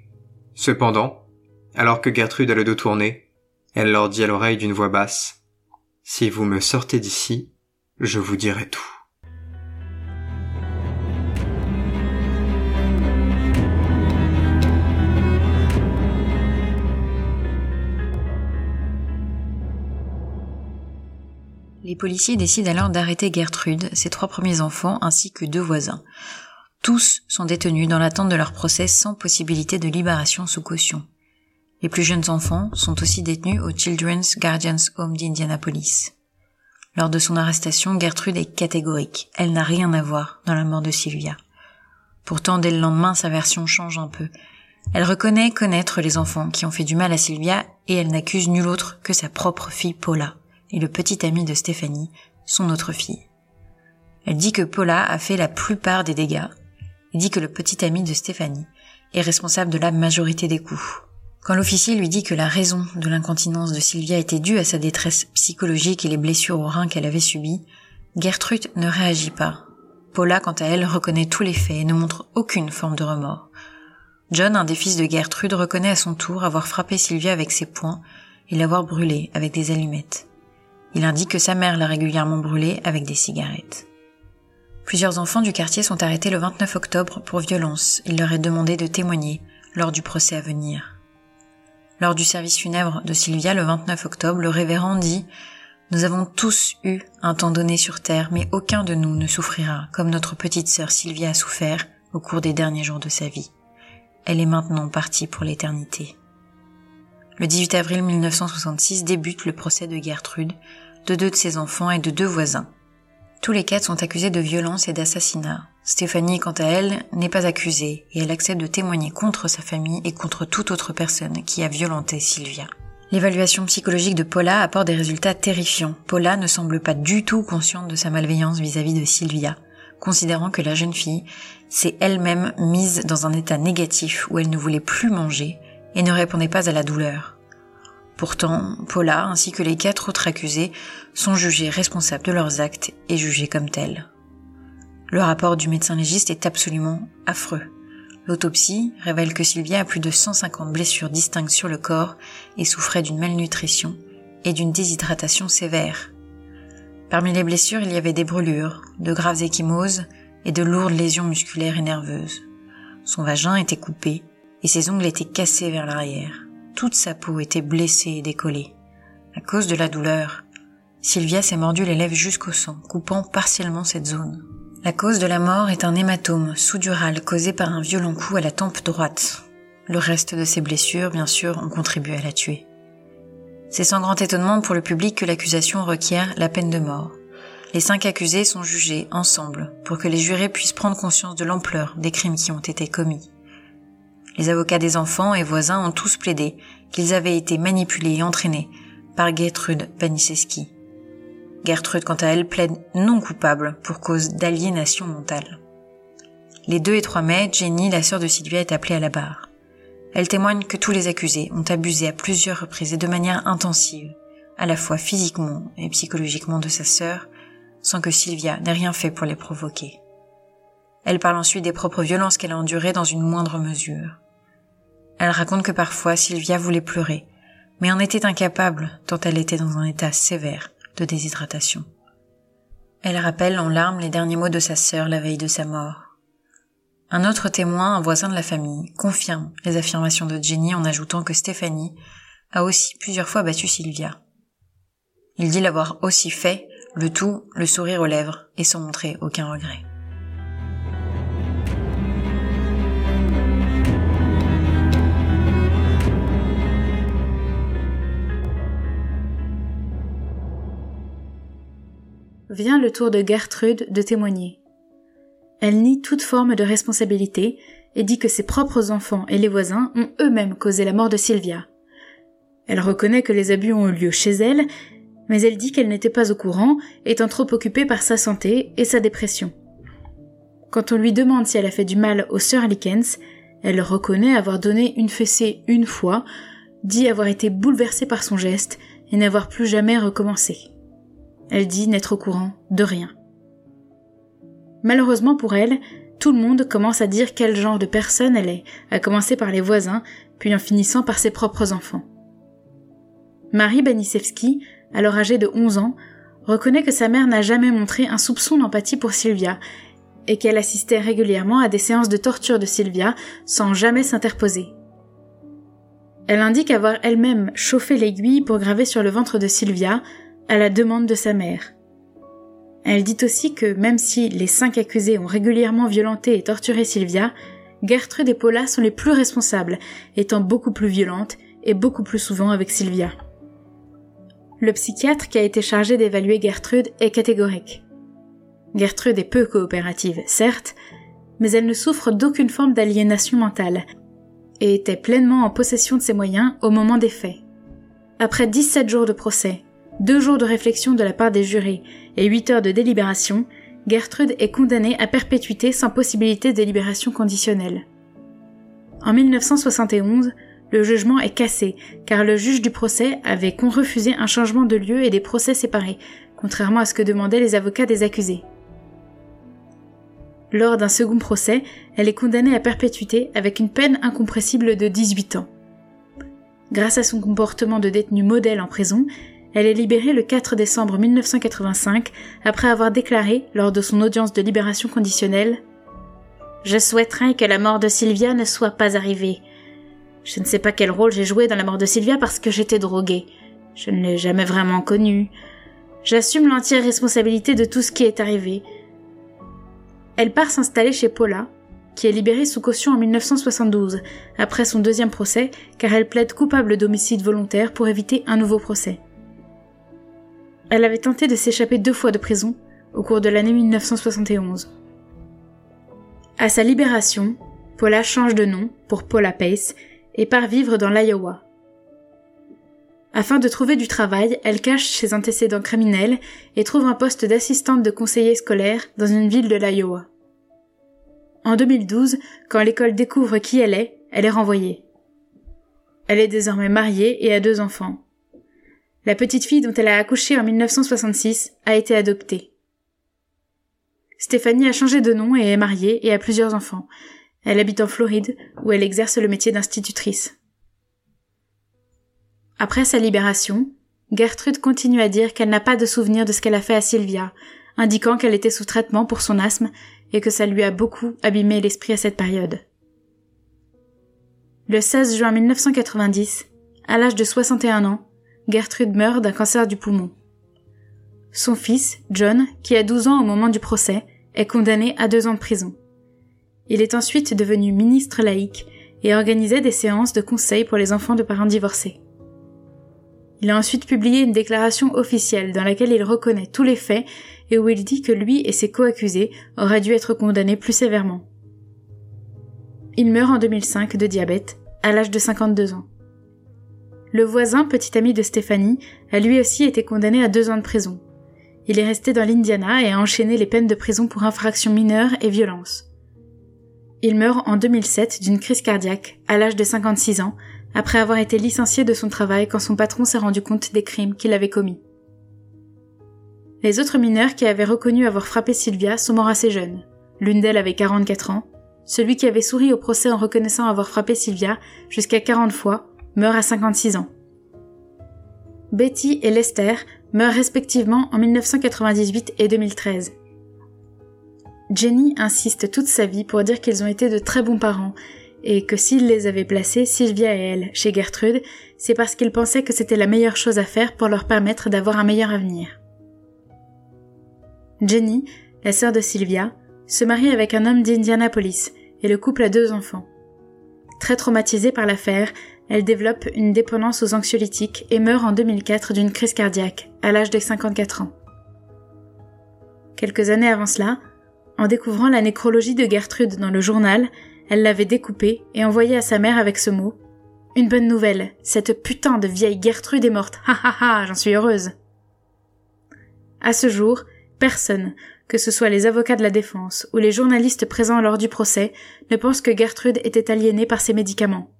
Cependant, alors que Gertrude a le dos tourné, elle leur dit à l'oreille d'une voix basse, Si vous me sortez d'ici, je vous dirai tout. Les policiers décident alors d'arrêter Gertrude, ses trois premiers enfants ainsi que deux voisins. Tous sont détenus dans l'attente de leur procès sans possibilité de libération sous caution. Les plus jeunes enfants sont aussi détenus au Children's Guardians Home d'Indianapolis. Lors de son arrestation, Gertrude est catégorique. Elle n'a rien à voir dans la mort de Sylvia. Pourtant, dès le lendemain, sa version change un peu. Elle reconnaît connaître les enfants qui ont fait du mal à Sylvia et elle n'accuse nul autre que sa propre fille Paula et le petit ami de Stéphanie, son autre fille. Elle dit que Paula a fait la plupart des dégâts il dit que le petit ami de Stéphanie est responsable de la majorité des coups. Quand l'officier lui dit que la raison de l'incontinence de Sylvia était due à sa détresse psychologique et les blessures au rein qu'elle avait subies, Gertrude ne réagit pas. Paula, quant à elle, reconnaît tous les faits et ne montre aucune forme de remords. John, un des fils de Gertrude, reconnaît à son tour avoir frappé Sylvia avec ses poings et l'avoir brûlée avec des allumettes. Il indique que sa mère l'a régulièrement brûlée avec des cigarettes. Plusieurs enfants du quartier sont arrêtés le 29 octobre pour violence. Il leur est demandé de témoigner lors du procès à venir. Lors du service funèbre de Sylvia le 29 octobre, le révérend dit Nous avons tous eu un temps donné sur terre, mais aucun de nous ne souffrira comme notre petite sœur Sylvia a souffert au cours des derniers jours de sa vie. Elle est maintenant partie pour l'éternité. Le 18 avril 1966 débute le procès de Gertrude, de deux de ses enfants et de deux voisins. Tous les quatre sont accusés de violence et d'assassinat. Stéphanie, quant à elle, n'est pas accusée et elle accepte de témoigner contre sa famille et contre toute autre personne qui a violenté Sylvia. L'évaluation psychologique de Paula apporte des résultats terrifiants. Paula ne semble pas du tout consciente de sa malveillance vis-à-vis -vis de Sylvia, considérant que la jeune fille s'est elle-même mise dans un état négatif où elle ne voulait plus manger et ne répondait pas à la douleur. Pourtant, Paula ainsi que les quatre autres accusés sont jugés responsables de leurs actes et jugés comme tels. Le rapport du médecin légiste est absolument affreux. L'autopsie révèle que Sylvia a plus de 150 blessures distinctes sur le corps et souffrait d'une malnutrition et d'une déshydratation sévère. Parmi les blessures, il y avait des brûlures, de graves échymoses et de lourdes lésions musculaires et nerveuses. Son vagin était coupé et ses ongles étaient cassés vers l'arrière. Toute sa peau était blessée et décollée. À cause de la douleur, Sylvia s'est mordu les lèvres jusqu'au sang, coupant partiellement cette zone. La cause de la mort est un hématome sous-dural causé par un violent coup à la tempe droite. Le reste de ses blessures, bien sûr, ont contribué à la tuer. C'est sans grand étonnement pour le public que l'accusation requiert la peine de mort. Les cinq accusés sont jugés ensemble pour que les jurés puissent prendre conscience de l'ampleur des crimes qui ont été commis. Les avocats des enfants et voisins ont tous plaidé qu'ils avaient été manipulés et entraînés par Gertrude Paniszewski. Gertrude, quant à elle, plaide non coupable pour cause d'aliénation mentale. Les 2 et 3 mai, Jenny, la sœur de Sylvia, est appelée à la barre. Elle témoigne que tous les accusés ont abusé à plusieurs reprises et de manière intensive, à la fois physiquement et psychologiquement de sa sœur, sans que Sylvia n'ait rien fait pour les provoquer. Elle parle ensuite des propres violences qu'elle a endurées dans une moindre mesure. Elle raconte que parfois Sylvia voulait pleurer, mais en était incapable tant elle était dans un état sévère de déshydratation. Elle rappelle en larmes les derniers mots de sa sœur la veille de sa mort. Un autre témoin, un voisin de la famille, confirme les affirmations de Jenny en ajoutant que Stéphanie a aussi plusieurs fois battu Sylvia. Il dit l'avoir aussi fait, le tout le sourire aux lèvres et sans montrer aucun regret. Vient le tour de Gertrude de témoigner. Elle nie toute forme de responsabilité et dit que ses propres enfants et les voisins ont eux-mêmes causé la mort de Sylvia. Elle reconnaît que les abus ont eu lieu chez elle, mais elle dit qu'elle n'était pas au courant, étant trop occupée par sa santé et sa dépression. Quand on lui demande si elle a fait du mal aux sœurs Likens, elle reconnaît avoir donné une fessée une fois, dit avoir été bouleversée par son geste et n'avoir plus jamais recommencé. Elle dit n'être au courant de rien. Malheureusement pour elle, tout le monde commence à dire quel genre de personne elle est, à commencer par les voisins, puis en finissant par ses propres enfants. Marie Banisevski, alors âgée de 11 ans, reconnaît que sa mère n'a jamais montré un soupçon d'empathie pour Sylvia, et qu'elle assistait régulièrement à des séances de torture de Sylvia sans jamais s'interposer. Elle indique avoir elle-même chauffé l'aiguille pour graver sur le ventre de Sylvia, à la demande de sa mère. Elle dit aussi que même si les cinq accusés ont régulièrement violenté et torturé Sylvia, Gertrude et Paula sont les plus responsables, étant beaucoup plus violentes et beaucoup plus souvent avec Sylvia. Le psychiatre qui a été chargé d'évaluer Gertrude est catégorique. Gertrude est peu coopérative, certes, mais elle ne souffre d'aucune forme d'aliénation mentale et était pleinement en possession de ses moyens au moment des faits. Après 17 jours de procès, deux jours de réflexion de la part des jurés et huit heures de délibération, Gertrude est condamnée à perpétuité sans possibilité de libération conditionnelle. En 1971, le jugement est cassé, car le juge du procès avait refusé un changement de lieu et des procès séparés, contrairement à ce que demandaient les avocats des accusés. Lors d'un second procès, elle est condamnée à perpétuité avec une peine incompressible de 18 ans. Grâce à son comportement de détenue modèle en prison, elle est libérée le 4 décembre 1985 après avoir déclaré, lors de son audience de libération conditionnelle, Je souhaiterais que la mort de Sylvia ne soit pas arrivée. Je ne sais pas quel rôle j'ai joué dans la mort de Sylvia parce que j'étais droguée. Je ne l'ai jamais vraiment connue. J'assume l'entière responsabilité de tout ce qui est arrivé. Elle part s'installer chez Paula, qui est libérée sous caution en 1972, après son deuxième procès, car elle plaide coupable d'homicide volontaire pour éviter un nouveau procès. Elle avait tenté de s'échapper deux fois de prison au cours de l'année 1971. À sa libération, Paula change de nom pour Paula Pace et part vivre dans l'Iowa. Afin de trouver du travail, elle cache ses antécédents criminels et trouve un poste d'assistante de conseiller scolaire dans une ville de l'Iowa. En 2012, quand l'école découvre qui elle est, elle est renvoyée. Elle est désormais mariée et a deux enfants. La petite fille dont elle a accouché en 1966 a été adoptée. Stéphanie a changé de nom et est mariée et a plusieurs enfants. Elle habite en Floride, où elle exerce le métier d'institutrice. Après sa libération, Gertrude continue à dire qu'elle n'a pas de souvenir de ce qu'elle a fait à Sylvia, indiquant qu'elle était sous traitement pour son asthme et que ça lui a beaucoup abîmé l'esprit à cette période. Le 16 juin 1990, à l'âge de 61 ans, Gertrude meurt d'un cancer du poumon. Son fils, John, qui a 12 ans au moment du procès, est condamné à deux ans de prison. Il est ensuite devenu ministre laïque et organisait des séances de conseil pour les enfants de parents divorcés. Il a ensuite publié une déclaration officielle dans laquelle il reconnaît tous les faits et où il dit que lui et ses co-accusés auraient dû être condamnés plus sévèrement. Il meurt en 2005 de diabète, à l'âge de 52 ans. Le voisin, petit ami de Stéphanie, a lui aussi été condamné à deux ans de prison. Il est resté dans l'Indiana et a enchaîné les peines de prison pour infractions mineures et violence. Il meurt en 2007 d'une crise cardiaque, à l'âge de 56 ans, après avoir été licencié de son travail quand son patron s'est rendu compte des crimes qu'il avait commis. Les autres mineurs qui avaient reconnu avoir frappé Sylvia sont morts assez jeunes. L'une d'elles avait 44 ans. Celui qui avait souri au procès en reconnaissant avoir frappé Sylvia jusqu'à 40 fois meurt à 56 ans. Betty et Lester meurent respectivement en 1998 et 2013. Jenny insiste toute sa vie pour dire qu'ils ont été de très bons parents et que s'il les avait placés, Sylvia et elle, chez Gertrude, c'est parce qu'il pensait que c'était la meilleure chose à faire pour leur permettre d'avoir un meilleur avenir. Jenny, la sœur de Sylvia, se marie avec un homme d'Indianapolis et le couple a deux enfants. Très traumatisée par l'affaire, elle développe une dépendance aux anxiolytiques et meurt en 2004 d'une crise cardiaque, à l'âge de 54 ans. Quelques années avant cela, en découvrant la nécrologie de Gertrude dans le journal, elle l'avait découpée et envoyée à sa mère avec ce mot Une bonne nouvelle, cette putain de vieille Gertrude est morte. Ha ha ha, j'en suis heureuse. À ce jour, personne, que ce soit les avocats de la défense ou les journalistes présents lors du procès, ne pense que Gertrude était aliénée par ses médicaments.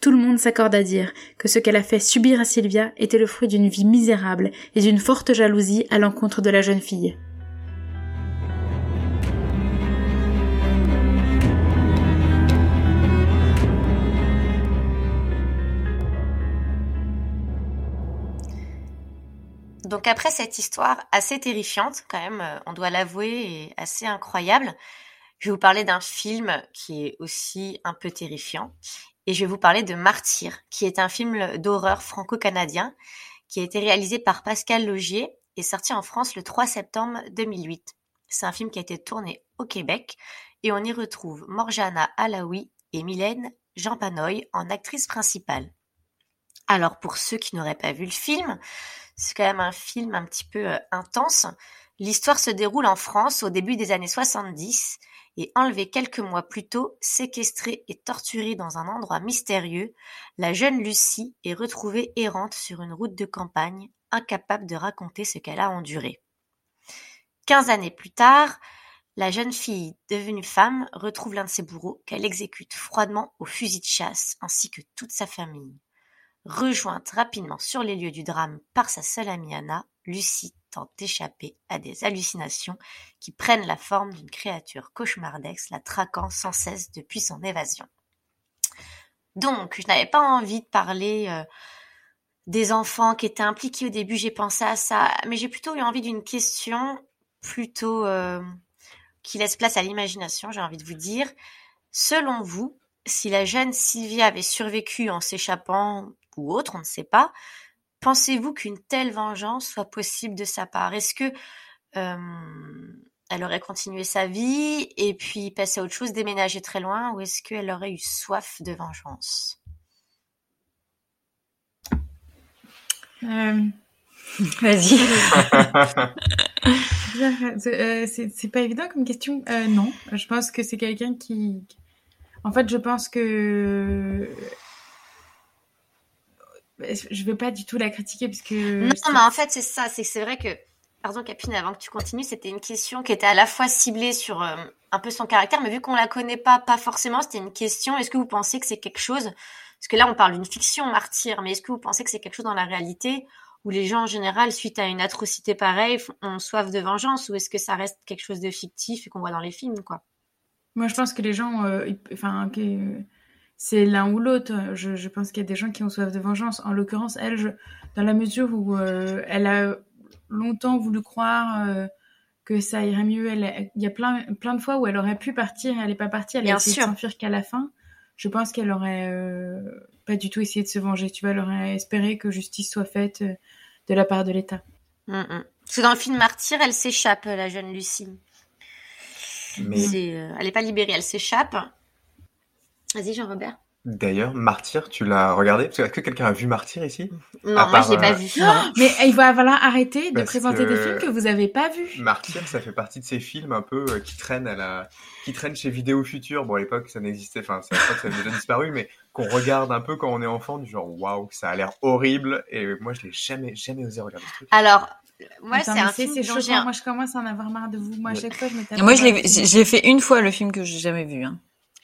Tout le monde s'accorde à dire que ce qu'elle a fait subir à Sylvia était le fruit d'une vie misérable et d'une forte jalousie à l'encontre de la jeune fille. Donc après cette histoire assez terrifiante, quand même, euh, on doit l'avouer, et assez incroyable, je vais vous parler d'un film qui est aussi un peu terrifiant. Et je vais vous parler de Martyr, qui est un film d'horreur franco-canadien, qui a été réalisé par Pascal Logier et sorti en France le 3 septembre 2008. C'est un film qui a été tourné au Québec et on y retrouve Morjana Alaoui et Mylène Jean Panoy en actrice principale. Alors pour ceux qui n'auraient pas vu le film, c'est quand même un film un petit peu euh, intense. L'histoire se déroule en France au début des années 70 et enlevée quelques mois plus tôt, séquestrée et torturée dans un endroit mystérieux, la jeune Lucie est retrouvée errante sur une route de campagne, incapable de raconter ce qu'elle a enduré. Quinze années plus tard, la jeune fille devenue femme retrouve l'un de ses bourreaux qu'elle exécute froidement au fusil de chasse ainsi que toute sa famille. Rejointe rapidement sur les lieux du drame par sa seule amie Anna, Lucie tente d'échapper à des hallucinations qui prennent la forme d'une créature cauchemardesque la traquant sans cesse depuis son évasion. Donc, je n'avais pas envie de parler euh, des enfants qui étaient impliqués au début, j'ai pensé à ça, mais j'ai plutôt eu envie d'une question plutôt euh, qui laisse place à l'imagination, j'ai envie de vous dire. Selon vous, si la jeune Sylvia avait survécu en s'échappant ou autre, on ne sait pas. Pensez-vous qu'une telle vengeance soit possible de sa part? Est-ce que euh, elle aurait continué sa vie et puis passé à autre chose, déménager très loin, ou est-ce qu'elle aurait eu soif de vengeance? Euh, Vas-y. Euh, c'est pas évident comme question. non, je pense que c'est quelqu'un qui. En fait, je pense que je veux pas du tout la critiquer parce que. Non, mais en fait, c'est ça. C'est c'est vrai que. Pardon, Capine, avant que tu continues, c'était une question qui était à la fois ciblée sur euh, un peu son caractère, mais vu qu'on la connaît pas, pas forcément, c'était une question. Est-ce que vous pensez que c'est quelque chose Parce que là, on parle d'une fiction martyr, mais est-ce que vous pensez que c'est quelque chose dans la réalité où les gens en général, suite à une atrocité pareille, ont soif de vengeance, ou est-ce que ça reste quelque chose de fictif et qu'on voit dans les films, quoi? Moi, je pense que les gens, euh, enfin, que c'est l'un ou l'autre. Je, je, pense qu'il y a des gens qui ont soif de vengeance. En l'occurrence, elle, je, dans la mesure où euh, elle a longtemps voulu croire euh, que ça irait mieux, elle, il y a plein, plein de fois où elle aurait pu partir et elle n'est pas partie. Elle a essayé de s'enfuir qu'à la fin. Je pense qu'elle aurait euh, pas du tout essayé de se venger. Tu vois, elle aurait espéré que justice soit faite de la part de l'État. Mm, mm. Parce que dans le film Martyr, elle s'échappe, la jeune Lucie. Mais... elle n'est pas libérée, elle s'échappe. Vas-y, Jean-Robert. D'ailleurs, Martyr, tu l'as regardé? Est-ce que quelqu'un a vu Martyr ici? Non, moi je l'ai pas euh, vu. Mais il va falloir arrêter de présenter des films que vous avez pas vus. Martyr, ça fait partie de ces films un peu euh, qui traînent à la, qui traînent chez Vidéo Futur. Bon, à l'époque, ça n'existait, enfin, ça, ça a déjà disparu, mais qu'on regarde un peu quand on est enfant, du genre waouh, ça a l'air horrible. Et moi, je l'ai jamais, jamais osé regarder ce truc. Alors, moi, c'est un film Moi, je commence à en avoir marre de vous. Moi, à chaque fois, je me Moi, j'ai fait une fois le film que j'ai jamais vu. Hein.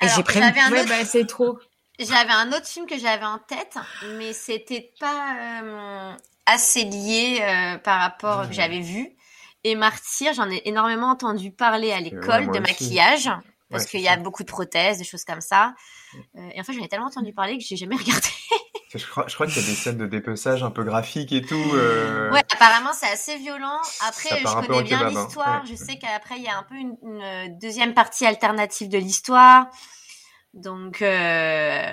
J'ai prévu. Ouais, bah, c'est trop. J'avais un autre film que j'avais en tête, mais c'était pas euh, assez lié euh, par rapport que j'avais vu. Et Martyr, j'en ai énormément entendu parler à l'école de maquillage, parce qu'il y a beaucoup de prothèses, des choses comme ça. Euh, et en fait, j'en ai tellement entendu parler que j'ai jamais regardé. Je crois, je crois qu'il y a des scènes de dépeçage un peu graphiques et tout. Ouais, apparemment, c'est assez violent. Après, je connais en bien hein. l'histoire. Je sais qu'après, il y a un peu une, une deuxième partie alternative de l'histoire. Donc, euh,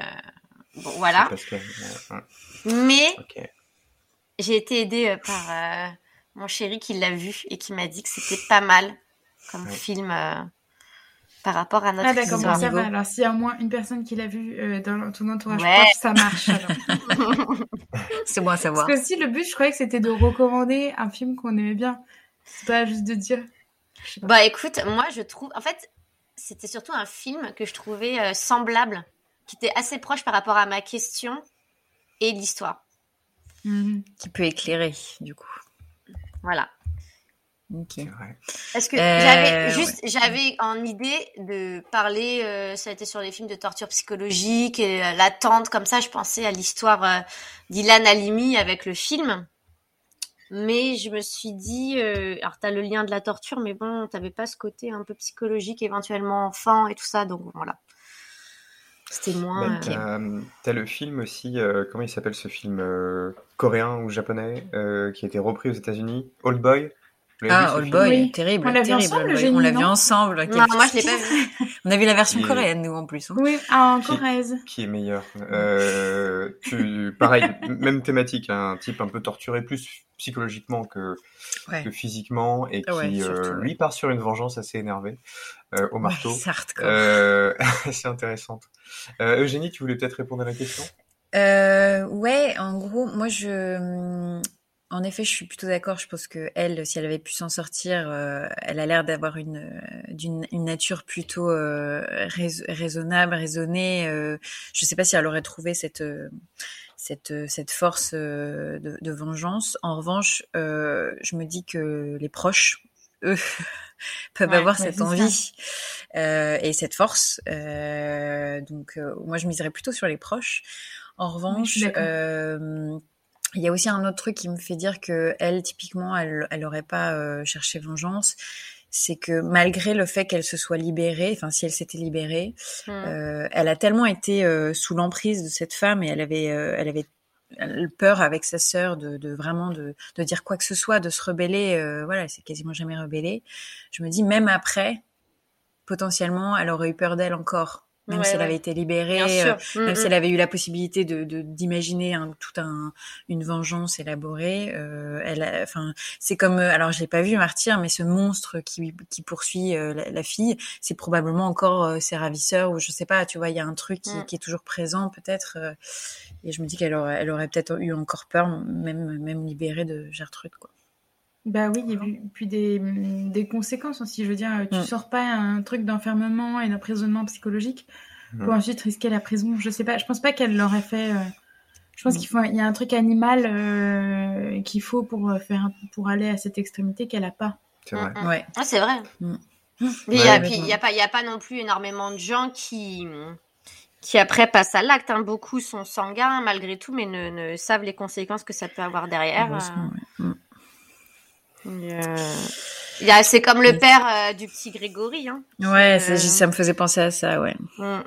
bon, voilà. Que, euh, Mais j'ai été aidée euh, par euh, mon chéri qui l'a vu et qui m'a dit que c'était pas mal comme Ouais. film euh, par rapport à notre Ah d'accord, bon, histoire. ça va. Alors s'il y a au moins une personne qui l'a vu euh, dans ton entourage Ouais. proche, ça marche. C'est bon à savoir. Parce que si le but, je croyais que c'était de recommander un film qu'on aimait bien. C'est pas juste de dire. Bah écoute, moi je trouve, en fait, c'était surtout un film que je trouvais euh, semblable, qui était assez proche par rapport à ma question et l'histoire. Mhm. Qui peut éclairer, du coup. Voilà. Ok. C'est vrai. Parce que Euh, j'avais juste, j'avais en idée de parler, euh, ça a été sur les films de torture psychologique et euh, l'attente, comme ça, je pensais à l'histoire euh, d'Ilan Halimi avec le film. Mais je me suis dit, euh, alors t'as le lien de la torture, mais bon, t'avais pas ce côté un peu psychologique, éventuellement enfant et tout ça, donc voilà. C'était moins. Euh, t'as, t'as le film aussi, euh, comment il s'appelle ce film euh, coréen ou japonais euh, qui a été repris aux États-Unis? Old Boy? Ah, ce Old film Boy, Oui. terrible, On l'a vu terrible. ensemble, On l'a vu non ensemble. Non, quel moi je l'ai pas vu. On a vu la version coréenne, nous, en plus. hein. Oui, en Qui- Corrèze. Qui est meilleur euh, tu, Pareil, même thématique, hein, un type un peu torturé, plus psychologiquement que, Ouais. que physiquement, et qui, Ah ouais, surtout, euh, lui, part sur une vengeance assez énervée euh, au marteau. Ouais, c'est. Euh, c'est intéressante. Euh, Eugénie, tu voulais peut-être répondre à la question? Euh, ouais, en gros, moi je, hum, en effet, je suis plutôt d'accord. Je pense que elle, si elle avait pu s'en sortir, euh, elle a l'air d'avoir une, euh, d'une une nature plutôt euh, rais- raisonnable, raisonnée. Euh, je sais pas si elle aurait trouvé cette cette cette force de, de vengeance. En revanche, je me dis que les proches, eux, peuvent Ouais, avoir ouais, cette envie et cette force. Donc, moi, je miserais plutôt sur les proches. En revanche, il y a aussi un autre truc qui me fait dire que elle, typiquement, elle, elle aurait pas euh, cherché vengeance. C'est que malgré le fait qu'elle se soit libérée, enfin si elle s'était libérée, Hmm. euh, elle a tellement été euh, sous l'emprise de cette femme et elle avait, euh, elle avait peur avec sa sœur de, de vraiment de, de dire quoi que ce soit, de se rebeller. euh, voilà, elle s'est quasiment jamais rebellée. Je me dis même après, potentiellement, elle aurait eu peur d'elle encore, même Ouais, si elle avait été libérée. Euh, sûr. même si mm. elle avait eu la possibilité de de- d'imaginer un, tout un une vengeance élaborée, euh, elle, enfin c'est comme euh, alors je l'ai pas vu Martyr, mais ce monstre qui qui poursuit euh, la, la fille, c'est probablement encore euh, ses ravisseurs ou je sais pas, tu vois, il y a un truc qui, Mm. qui est toujours présent peut-être, euh, et je me dis qu'elle aurait elle aurait peut-être eu encore peur, même même libérée de Gertrude quoi. Bah oui, il y a eu puis des, des conséquences aussi. Je veux dire, tu Mm. sors pas un truc d'enfermement et d'emprisonnement psychologique Mm. pour ensuite risquer la prison. Je sais pas, je pense pas qu'elle l'aurait fait. euh, Je pense Mm. qu'il faut, il y a un truc animal euh, qu'il faut pour euh, faire, pour aller à cette extrémité qu'elle a pas. C'est vrai. Mm, mm. Ouais. Ah, c'est vrai. Mm. Mais il Ouais, y a, puis a pas, il y a pas non plus énormément de gens qui, qui après passent à l'acte. hein. Beaucoup sont sanguins malgré tout, mais ne, ne savent les conséquences que ça peut avoir derrière. Heureusement, ouais. Mm. Euh, il y a- c'est comme le père euh, du petit Grégory. Hein. Ouais, Euh, c'est- ça me faisait penser à ça, ouais. Mm.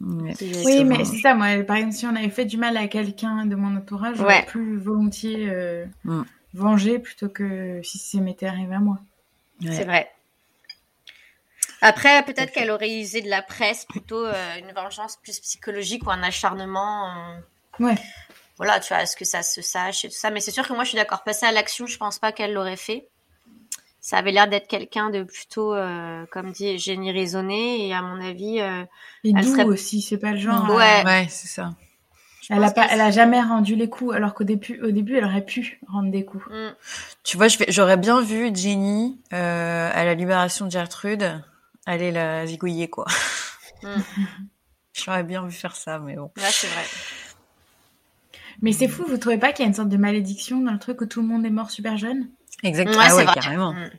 Ouais. Oui, mais c'est ça, moi, par exemple, si on avait fait du mal à quelqu'un de mon entourage, j'aurais Ouais. plus volontiers euh, Mm. venger plutôt que si ça m'était arrivé à moi. Ouais. C'est vrai. Après, peut-être qu'elle aurait usé de la presse, plutôt euh, une vengeance plus psychologique ou un acharnement. euh, Ouais. Voilà, tu vois, est-ce que ça se sache et tout ça. Mais c'est sûr que moi, je suis d'accord. Passer à l'action, je pense pas qu'elle l'aurait fait. Ça avait l'air d'être quelqu'un de plutôt, euh, comme dit, génie raisonné. Et à mon avis, euh, Et Elle doux serait- aussi, c'est pas le genre. Ouais. euh, Ouais, c'est ça. je elle a pas, elle a jamais rendu les coups, alors qu'au début, au début, elle aurait pu rendre des coups. Mm. Tu vois, j'aurais bien vu Jenny euh, à la libération de Gertrude aller la zigouiller, quoi. Mm. J'aurais bien vu faire ça, mais bon. Là, c'est vrai. Mais c'est fou, vous trouvez pas qu'il y a une sorte de malédiction dans le truc où tout le monde est mort super jeune? Exactement. Ouais, ah c'est ouais, vrai. carrément. Mm.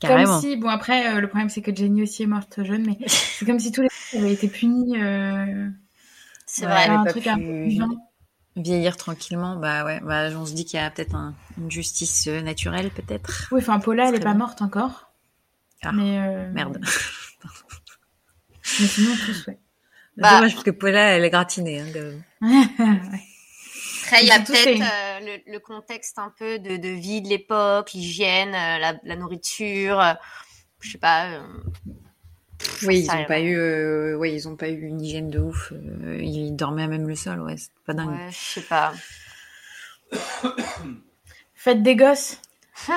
Carrément. Comme si, bon après, euh, le problème c'est que Jenny aussi est morte jeune, mais c'est comme si tous les gens avaient été punis. Euh, C'est Ouais, vrai. elle par un pas truc pu un peu. Vieillir tranquillement, bah ouais. Bah, on se dit qu'il y a peut-être un- une justice euh, naturelle, peut-être. Oui, enfin Paula, elle est pas morte encore. Ah, mais euh, Merde. Mais sinon tous, ouais. Bah- Dommage parce que Paula, elle est gratinée. Hein. Ouais. Après, il y a peut-être euh, le, le, contexte un peu de, de vie de l'époque, l'hygiène, euh, la, la, nourriture, euh, je sais pas. Euh, oui, ils ont pas eu, euh, ouais, ils ont pas eu une hygiène de ouf. ils dormaient à même le sol, ouais, c'est pas dingue. Ouais, je sais pas. Faites des gosses.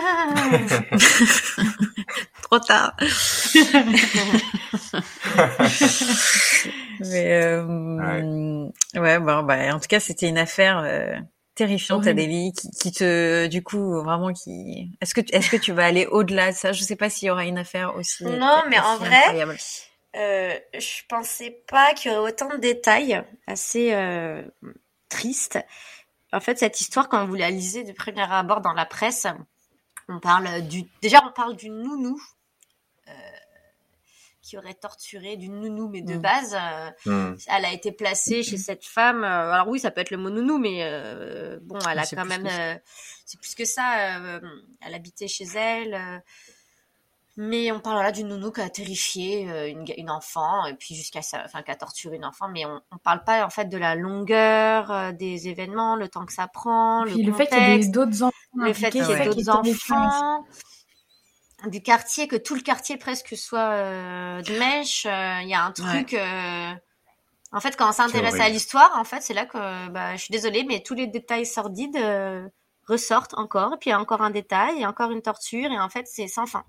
Trop tard. Mais euh, ouais, bon, bah, en tout cas, c'était une affaire euh, terrifiante, Adélie, qui, qui, te, du coup, vraiment, qui. Est-ce que, est-ce que tu vas aller au-delà de ça? Je sais pas s'il y aura une affaire aussi. Non, mais en vrai, euh, je pensais pas qu'il y aurait autant de détails, assez euh, tristes. En fait, cette histoire, quand vous la lisez de premier abord dans la presse, on parle du, déjà, on parle du nounou qui aurait torturé d'une nounou, mais de mm. base, euh, mm. elle a été placée chez cette femme. Euh, alors oui, ça peut être le mot nounou, mais euh, bon, elle a quand même, c'est plus que ça. elle habitait chez elle. mais on parle là d'une nounou qui a terrifié une, une, enfant et puis jusqu'à ça, enfin qui a torturé une enfant. Mais on, on parle pas en fait de la longueur des événements, le temps que ça prend, le, le fait qu'il y ait d'autres enfants, le fait qu'il y ait d'autres enfants du quartier, que tout le quartier presque soit euh, de mèche. Euh, il y a un truc. Euh, en fait, quand on s'intéresse à l'histoire, en fait, c'est là que bah, je suis désolée, mais tous les détails sordides ressortent encore. Et puis il y a encore un détail, et encore une torture, et en fait, c'est sans fin.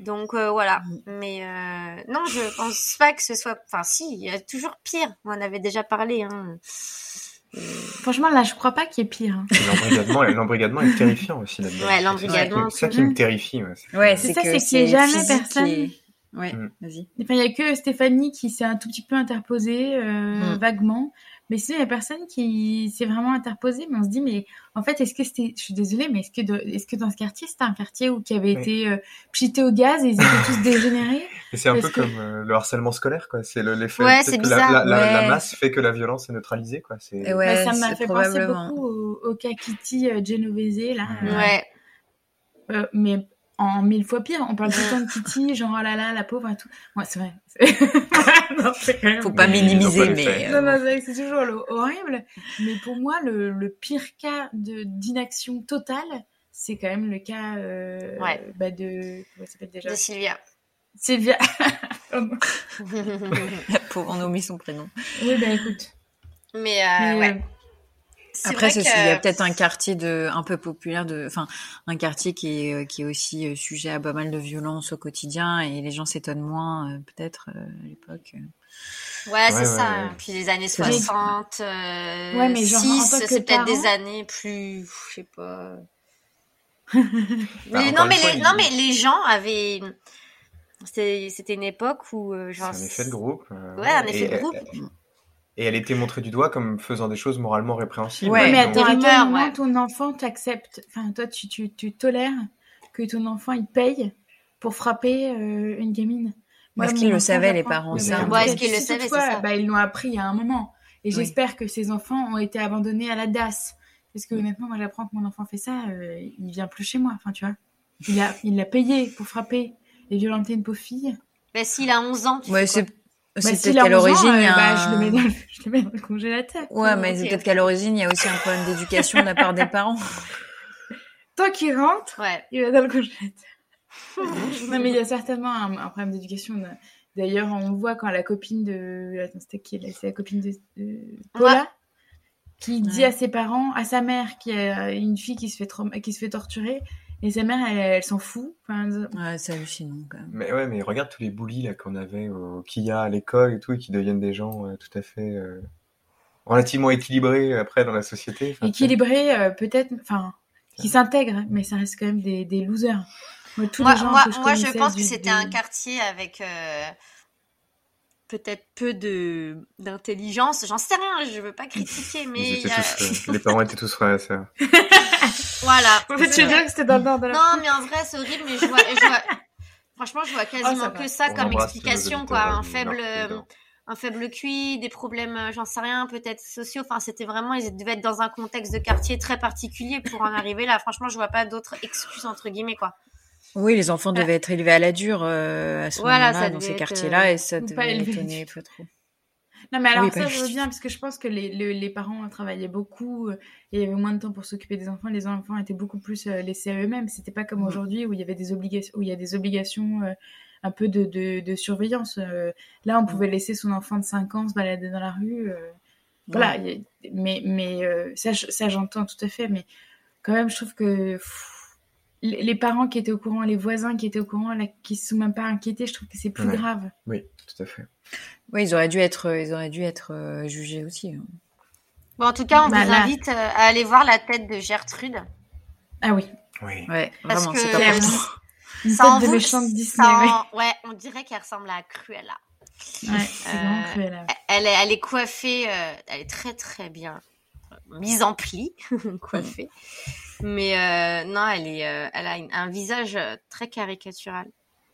Donc voilà. Mm. Mais non, je pense pas que ce soit. Enfin, si, il y a toujours pire. On en avait déjà parlé. Hein. Franchement, là, je crois pas qu'il y ait pire. Hein. L'embrigadement est terrifiant aussi là-dedans. Ouais, l'embrigadement. C'est ça qui me terrifie. Ouais, c'est ça, c'est qu'il n'y a jamais personne. Ouais, mm. vas-y. il y a que Stéphanie qui s'est un tout petit peu interposée, euh, mm. vaguement. Mais sinon, il y a personne qui s'est vraiment interposé. Mais on se dit, mais en fait, est-ce que c'était, je suis désolée, mais est-ce que, est-ce que dans ce quartier, c'était un quartier où qui avait été euh, pchité au gaz et ils étaient tous dégénérés? Et c'est un peu comme euh, le harcèlement scolaire, quoi. C'est l'effet ouais, c'est bizarre. La, la, la, masse fait que la violence est neutralisée, quoi. C'est. Ouais, bah, ça m'a fait penser beaucoup au, au Kakiti euh, Genovese, là. Ouais. Euh, mais en mille fois pire. On parle tout le temps de Kitty, genre oh là là, la pauvre et tout. Ouais, c'est vrai. non, Faut pas minimiser, mais. Euh... Non, c'est toujours horrible. Mais pour moi, le, le pire cas de d'inaction totale, c'est quand même le cas euh, ouais. bah de. Comment s'appelle déjà? De Sylvia. Sylvia. pour en nommer son prénom. Oui, ben écoute. Mais, euh, mais ouais. Après, il y a peut-être un quartier de, un peu populaire, de, enfin, un quartier qui est, euh, qui est aussi euh, sujet à pas mal de violence au quotidien et les gens s'étonnent moins, euh, peut-être, à l'époque. Ouais, c'est ça. Ouais. Puis les années 60, euh, ouais, mais genre, 6, c'est peut-être des années plus, je sais pas. mais, bah, non, mais les, non, mais les gens avaient, c'était une époque où, genre. C'est un effet de groupe. ouais, un effet de groupe et elle était montrée du doigt comme faisant des choses moralement répréhensibles. Ouais, mais attends, à quel moment ton enfant t'accepte, enfin toi tu, tu, tu tolères que ton enfant il paye pour frapper euh, une gamine Est-ce qu'ils le savaient les parents ça ouais, Est-ce qu'ils le savaient c'est ça bah, Ils l'ont appris à un moment. Et oui. j'espère que ces enfants ont été abandonnés à la DAS. Parce que honnêtement, moi j'apprends que mon enfant fait ça, euh, il vient plus chez moi. Enfin tu vois, il a il l'a payé pour frapper et violenter une pauvre fille. Bah s'il a 11 ans, tu ouais, c'est bah, c'est peut-être qu'à l'origine, il y a bah, un... je, le mets dans le, je le mets dans le congélateur. Ouais, mais c'est peut-être qu'à l'origine, il y a aussi un problème d'éducation de la part des parents. Tant qu'il rentre, ouais. il va dans le congélateur. non, mais il y a certainement un, un problème d'éducation. D'ailleurs, on voit quand la copine de... Attends, c'était qui C'est la copine de, de Paula ouais. qui dit ouais. à ses parents, à sa mère, qui a une fille qui se fait, qui se fait torturer, et sa mère, elle, elle s'en fout. Enfin, ouais, c'est hallucinant quand même. Mais ouais, mais regarde tous les bullies là qu'on avait au Kia à l'école et tout, et qui deviennent des gens euh, tout à fait euh, relativement équilibrés après dans la société. Enfin, équilibrés, euh, peut-être, enfin, qui s'intègrent, mais ça reste quand même des, des losers. Moi, tous moi, les gens moi, que je, moi, je pense du, que c'était un quartier avec euh, peut-être peu de d'intelligence. J'en sais rien, je veux pas critiquer, mais a... tous, euh, les parents étaient tous frères et sœurs. voilà. En fait, tu veux dire que c'était dans le nord de la Non, mais en vrai, c'est horrible, mais je vois, je vois... franchement, je vois quasiment oh, que ça comme explication, quoi. Un faible, un faible QI, des problèmes, j'en sais rien, peut-être sociaux. Enfin, c'était vraiment, ils devaient être dans un contexte de quartier très particulier pour en arriver là. Franchement, je vois pas d'autres excuses entre guillemets, quoi. Oui, les enfants devaient être élevés à la dure euh, à ce voilà, moment-là, dans ces quartiers-là, euh... et ça devait étonner pas trop. Non, mais alors Oui, ça, je bien, parce que je pense que les, le- les parents travaillaient beaucoup, euh, et il y avait moins de temps pour s'occuper des enfants, les enfants étaient beaucoup plus euh, laissés à eux-mêmes. C'était pas comme Mm. aujourd'hui où il y avait des obligations, où il y a des obligations euh, un peu de, de, de surveillance. Euh, là, on Mm. pouvait laisser son enfant de 5 ans se balader dans la rue. euh, voilà, mais, mais euh, ça, ça j'entends tout à fait, mais quand même, je trouve que pff, les parents qui étaient au courant, les voisins qui étaient au courant, là, qui se sont même pas inquiétés, je trouve que c'est plus Ouais. grave. Oui, tout à fait. Oui, ils auraient dû être, ils auraient dû être euh, jugés aussi. hein. Bon, en tout cas, on Bah, vous là- invite euh, à aller voir la tête de Gertrude. Ah oui, Oui. Ouais, Parce vraiment, que- c'est pas Clairement. possible. une Ça tête de méchante Disney. ouais. en- Ouais, on dirait qu'elle ressemble à Cruella. Ouais, c'est vraiment Euh, cruel. là. Elle est, elle est coiffée, euh, elle est très très bien euh, mise en pli, coiffée. Mais euh, non, elle est, euh, elle a une- un visage euh, très caricatural,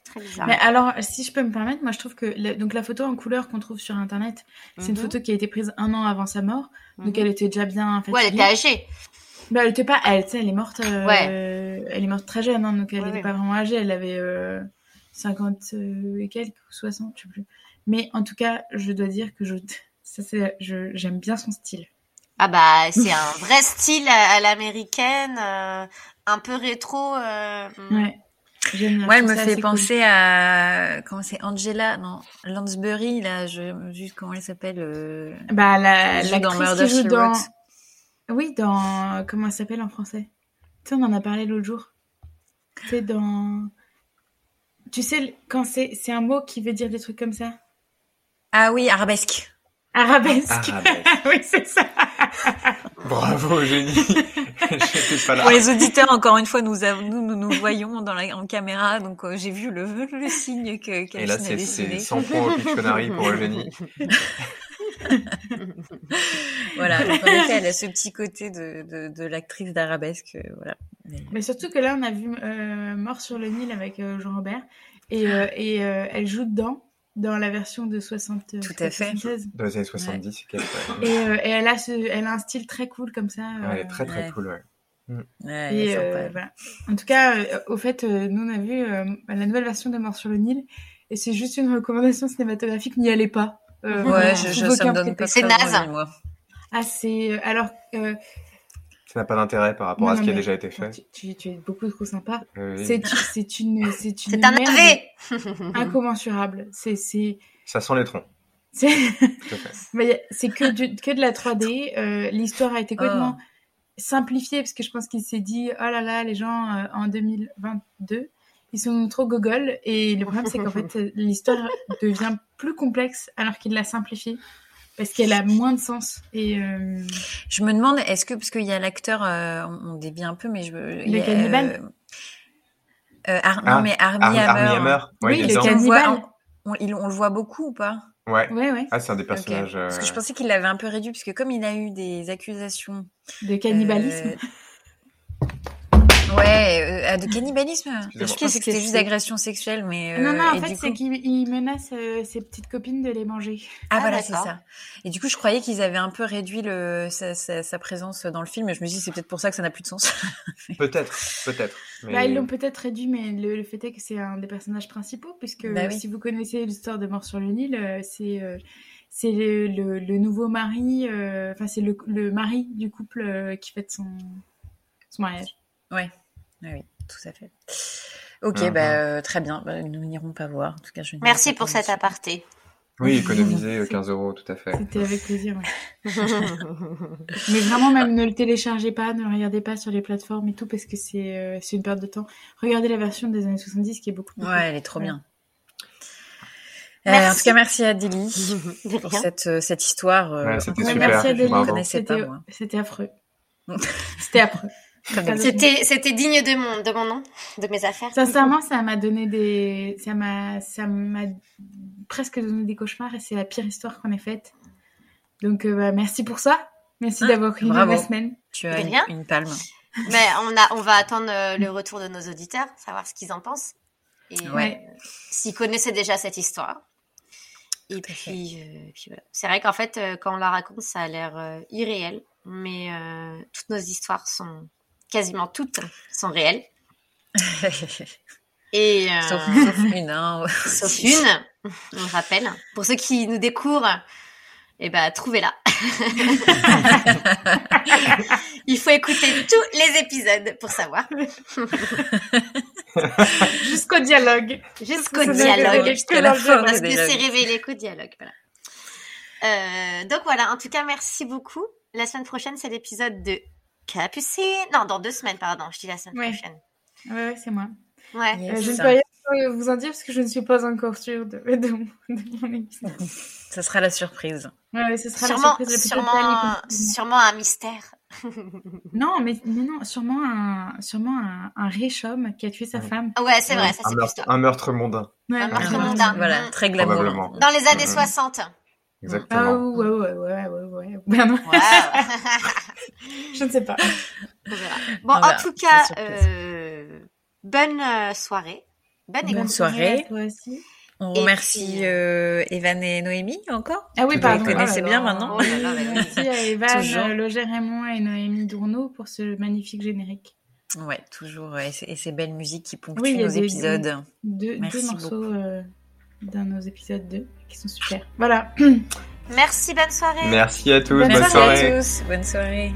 très bizarre. Mais alors, si je peux me permettre, moi je trouve que la, donc la photo en couleur qu'on trouve sur internet, c'est une Mhm. photo qui a été prise un an avant sa mort, donc Mhm. elle était déjà bien fatiguée. Ouais, elle était âgée. Bah, elle était pas, elle, elle est morte, euh, Ouais. elle est morte très jeune, hein, donc elle Ouais, était ouais. pas vraiment âgée, elle avait euh, 50 euh, et quelques, ou 60, je sais plus. Mais en tout cas, je dois dire que je, ça c'est, je, j'aime bien son style. Ah bah, c'est un vrai style à, à l'américaine, euh, un peu rétro. euh, Ouais. Moi, je elle me fait cool. penser à comment c'est Angela, non Lansbury, là, je juste comment elle s'appelle. euh, Bah, la, joue dans Murder, qui joue dans, oui, dans, comment elle s'appelle en français? Tu sais, on en a parlé l'autre jour. C'est dans, tu sais, quand c'est, c'est un mot qui veut dire des trucs comme ça? Ah oui, arabesque. Arabesque. Arabesque. oui, c'est ça. Bravo, Eugénie. J'étais pas là. Pour les auditeurs, encore une fois, nous avons, nous, nous, nous voyons dans la, en caméra, donc euh, j'ai vu le, le signe que Et qu'elle là, c'est dessiné. c'est 100 points au Pictionary pour Eugénie. Voilà, donc en effet, elle a ce petit côté de, de, de l'actrice d'arabesque, euh, voilà. Mais- Mais surtout que là, on a vu euh, Mort sur le Nil avec euh, Jean-Robert. Et, euh, et euh, elle joue dedans, dans la version de 60, Tout à fait. 76. Dans les années 70, c'est qu'elle ouais. Et, euh, et elle, a ce, elle a un style très cool comme ça. Ouais, Elle est euh, très très Ouais. cool, ouais. Ouais, elle Et euh, voilà. En tout cas, euh, au fait, euh, nous on a vu euh, la nouvelle version de Mort sur le Nil, et c'est juste une recommandation cinématographique. N'y allez pas. Euh, Ouais, je, je, ça me donne pas. C'est naze. moi. Ah, c'est alors. Ça n'a pas d'intérêt par rapport non, à ce qui a déjà été fait. Tu, tu, tu es beaucoup trop sympa. Euh, oui. C'est c'est une c'est une C'est un merde incommensurable. C'est c'est Ça sent les troncs. c'est mais que du- que de la 3D. Euh, L'histoire a été complètement simplifiée parce que je pense qu'il s'est dit oh là là les gens euh, en 2022 ils sont trop gogol et le problème c'est qu'en fait l'histoire devient plus complexe alors qu'il l'a simplifiée parce qu'elle a moins de sens et euh, Je me demande, est-ce que, parce qu'il y a l'acteur, euh, on, dévie un peu, mais je a, cannibale euh, Ar- Ah, Non, mais Armie Hammer. Armie Hammer. Ouais, Oui, le dedans. On le voit- cannibale. on, le voit beaucoup ou pas? Ouais. ouais ouais Ah, c'est un des personnages. Parce que je pensais qu'il l'avait un peu réduit, parce que comme il a eu des accusations. de cannibalisme euh, Ouais, euh, de cannibalisme. Pensais que c'était juste que d'agression sexuelle, mais. non euh, non en et fait c'est coup- qu'il il menace euh, ses petites copines de les manger Ah, Ah, voilà, c'est ça. Et du coup, je croyais qu'ils avaient un peu réduit le, sa, sa, sa présence dans le film, et je me dis c'est peut-être pour ça que ça n'a plus de sens. Peut-être, peut-être. Mais... Bah, ils l'ont peut-être réduit, mais le, le fait est que c'est un des personnages principaux, puisque Bah euh, oui. si vous connaissez l'histoire de Mort sur le Nil, euh, c'est euh, c'est le, le, le nouveau mari, euh, enfin c'est le, le mari du couple euh, qui fête son, son mariage. Ouais. Ah oui, tout à fait. Ok, Mhm. bah, euh, très bien. Bah, nous n'irons pas voir. En tout cas, je Merci pas pour cet dessus. aparté. Oui, économiser euh, 15 euros, tout à fait. C'était avec plaisir. ouais. Mais vraiment, même ne le téléchargez pas, ne le regardez pas sur les plateformes et tout, parce que c'est euh, une perte de temps. Regardez la version des années 70 qui est beaucoup plus. Ouais, elle est trop Ouais. bien. Euh, en tout cas, merci à Dilly De pour cette, euh, cette histoire. euh, Ouais, c'était Ouais, super. merci à c'était affreux. C'était affreux. C'était, c'était digne de mon, de mon nom, de mes affaires. Sincèrement, ça m'a donné des, ça m'a, ça m'a presque donné des cauchemars et c'est la pire histoire qu'on ait faite. Donc, euh, bah, merci pour ça. Merci Ah, d'avoir pris la semaine. Tu as une, une palme. Mais on a, on va attendre euh, le retour de nos auditeurs, savoir ce qu'ils en pensent. Et Ouais. euh, s'ils connaissaient déjà cette histoire. Et puis, euh, puis voilà. C'est vrai qu'en fait, euh, quand on la raconte, ça a l'air euh, irréel. Mais euh, toutes nos histoires sont, quasiment toutes, sont réelles. Et, euh, sauf, sauf une, hein. Sauf une, on le rappelle. Pour ceux qui nous découvrent, eh ben trouvez-la. Il faut écouter tous les épisodes pour savoir. Jusqu'au dialogue. Jusqu'au dialogue. Jusqu'à la fin. Parce que c'est révélé qu'au dialogue. Voilà. Euh, donc voilà, en tout cas, merci beaucoup. La semaine prochaine, c'est l'épisode de Capucine? Non, dans deux semaines, pardon. Je dis la semaine Ouais. prochaine. Ouais, ouais, c'est moi. Ouais. Euh, Yes. je ne peux rien vous en dire parce que je ne suis pas encore sûre de, de, mon, de mon émission. Ça sera la surprise. Ouais, ce sera Sûrement, la surprise la plus sûrement, sûrement un mystère. Non, mais, mais non, sûrement un, sûrement un, un riche homme qui a tué sa Ouais. femme. Ouais, c'est vrai, ça un, c'est plus toi. un meurtre mondain, Ouais, Un meurtre mondain. Voilà, très glamour. Dans les années Mhm. 60. Exactement. Ah ouais, ouais, ouais, ouais, ouais, ouais. Ben non, Ouais. je ne sais pas. On verra. Bon, On en verra, tout cas, euh, bonne euh, soirée. Bonne Bonne soirée. à toi aussi. On Et remercie puis, euh, Evan et Noémie encore. Ah oui, Vous pardon. les connaissez oh bien maintenant Oh là là, mais oui. Merci à Evan, Toujours. Loger Raymond et Noémie Dourneau pour ce magnifique générique. Ouais, toujours. Et, ces- et ces belles musiques qui ponctuent Oui, nos des- épisodes. Deux, Merci deux morceaux beaucoup. euh, dans nos épisodes 2 qui sont super. Voilà. Merci, bonne soirée. Merci à tous, Bonne bonne, soirée soirée. à tous. Bonne soirée.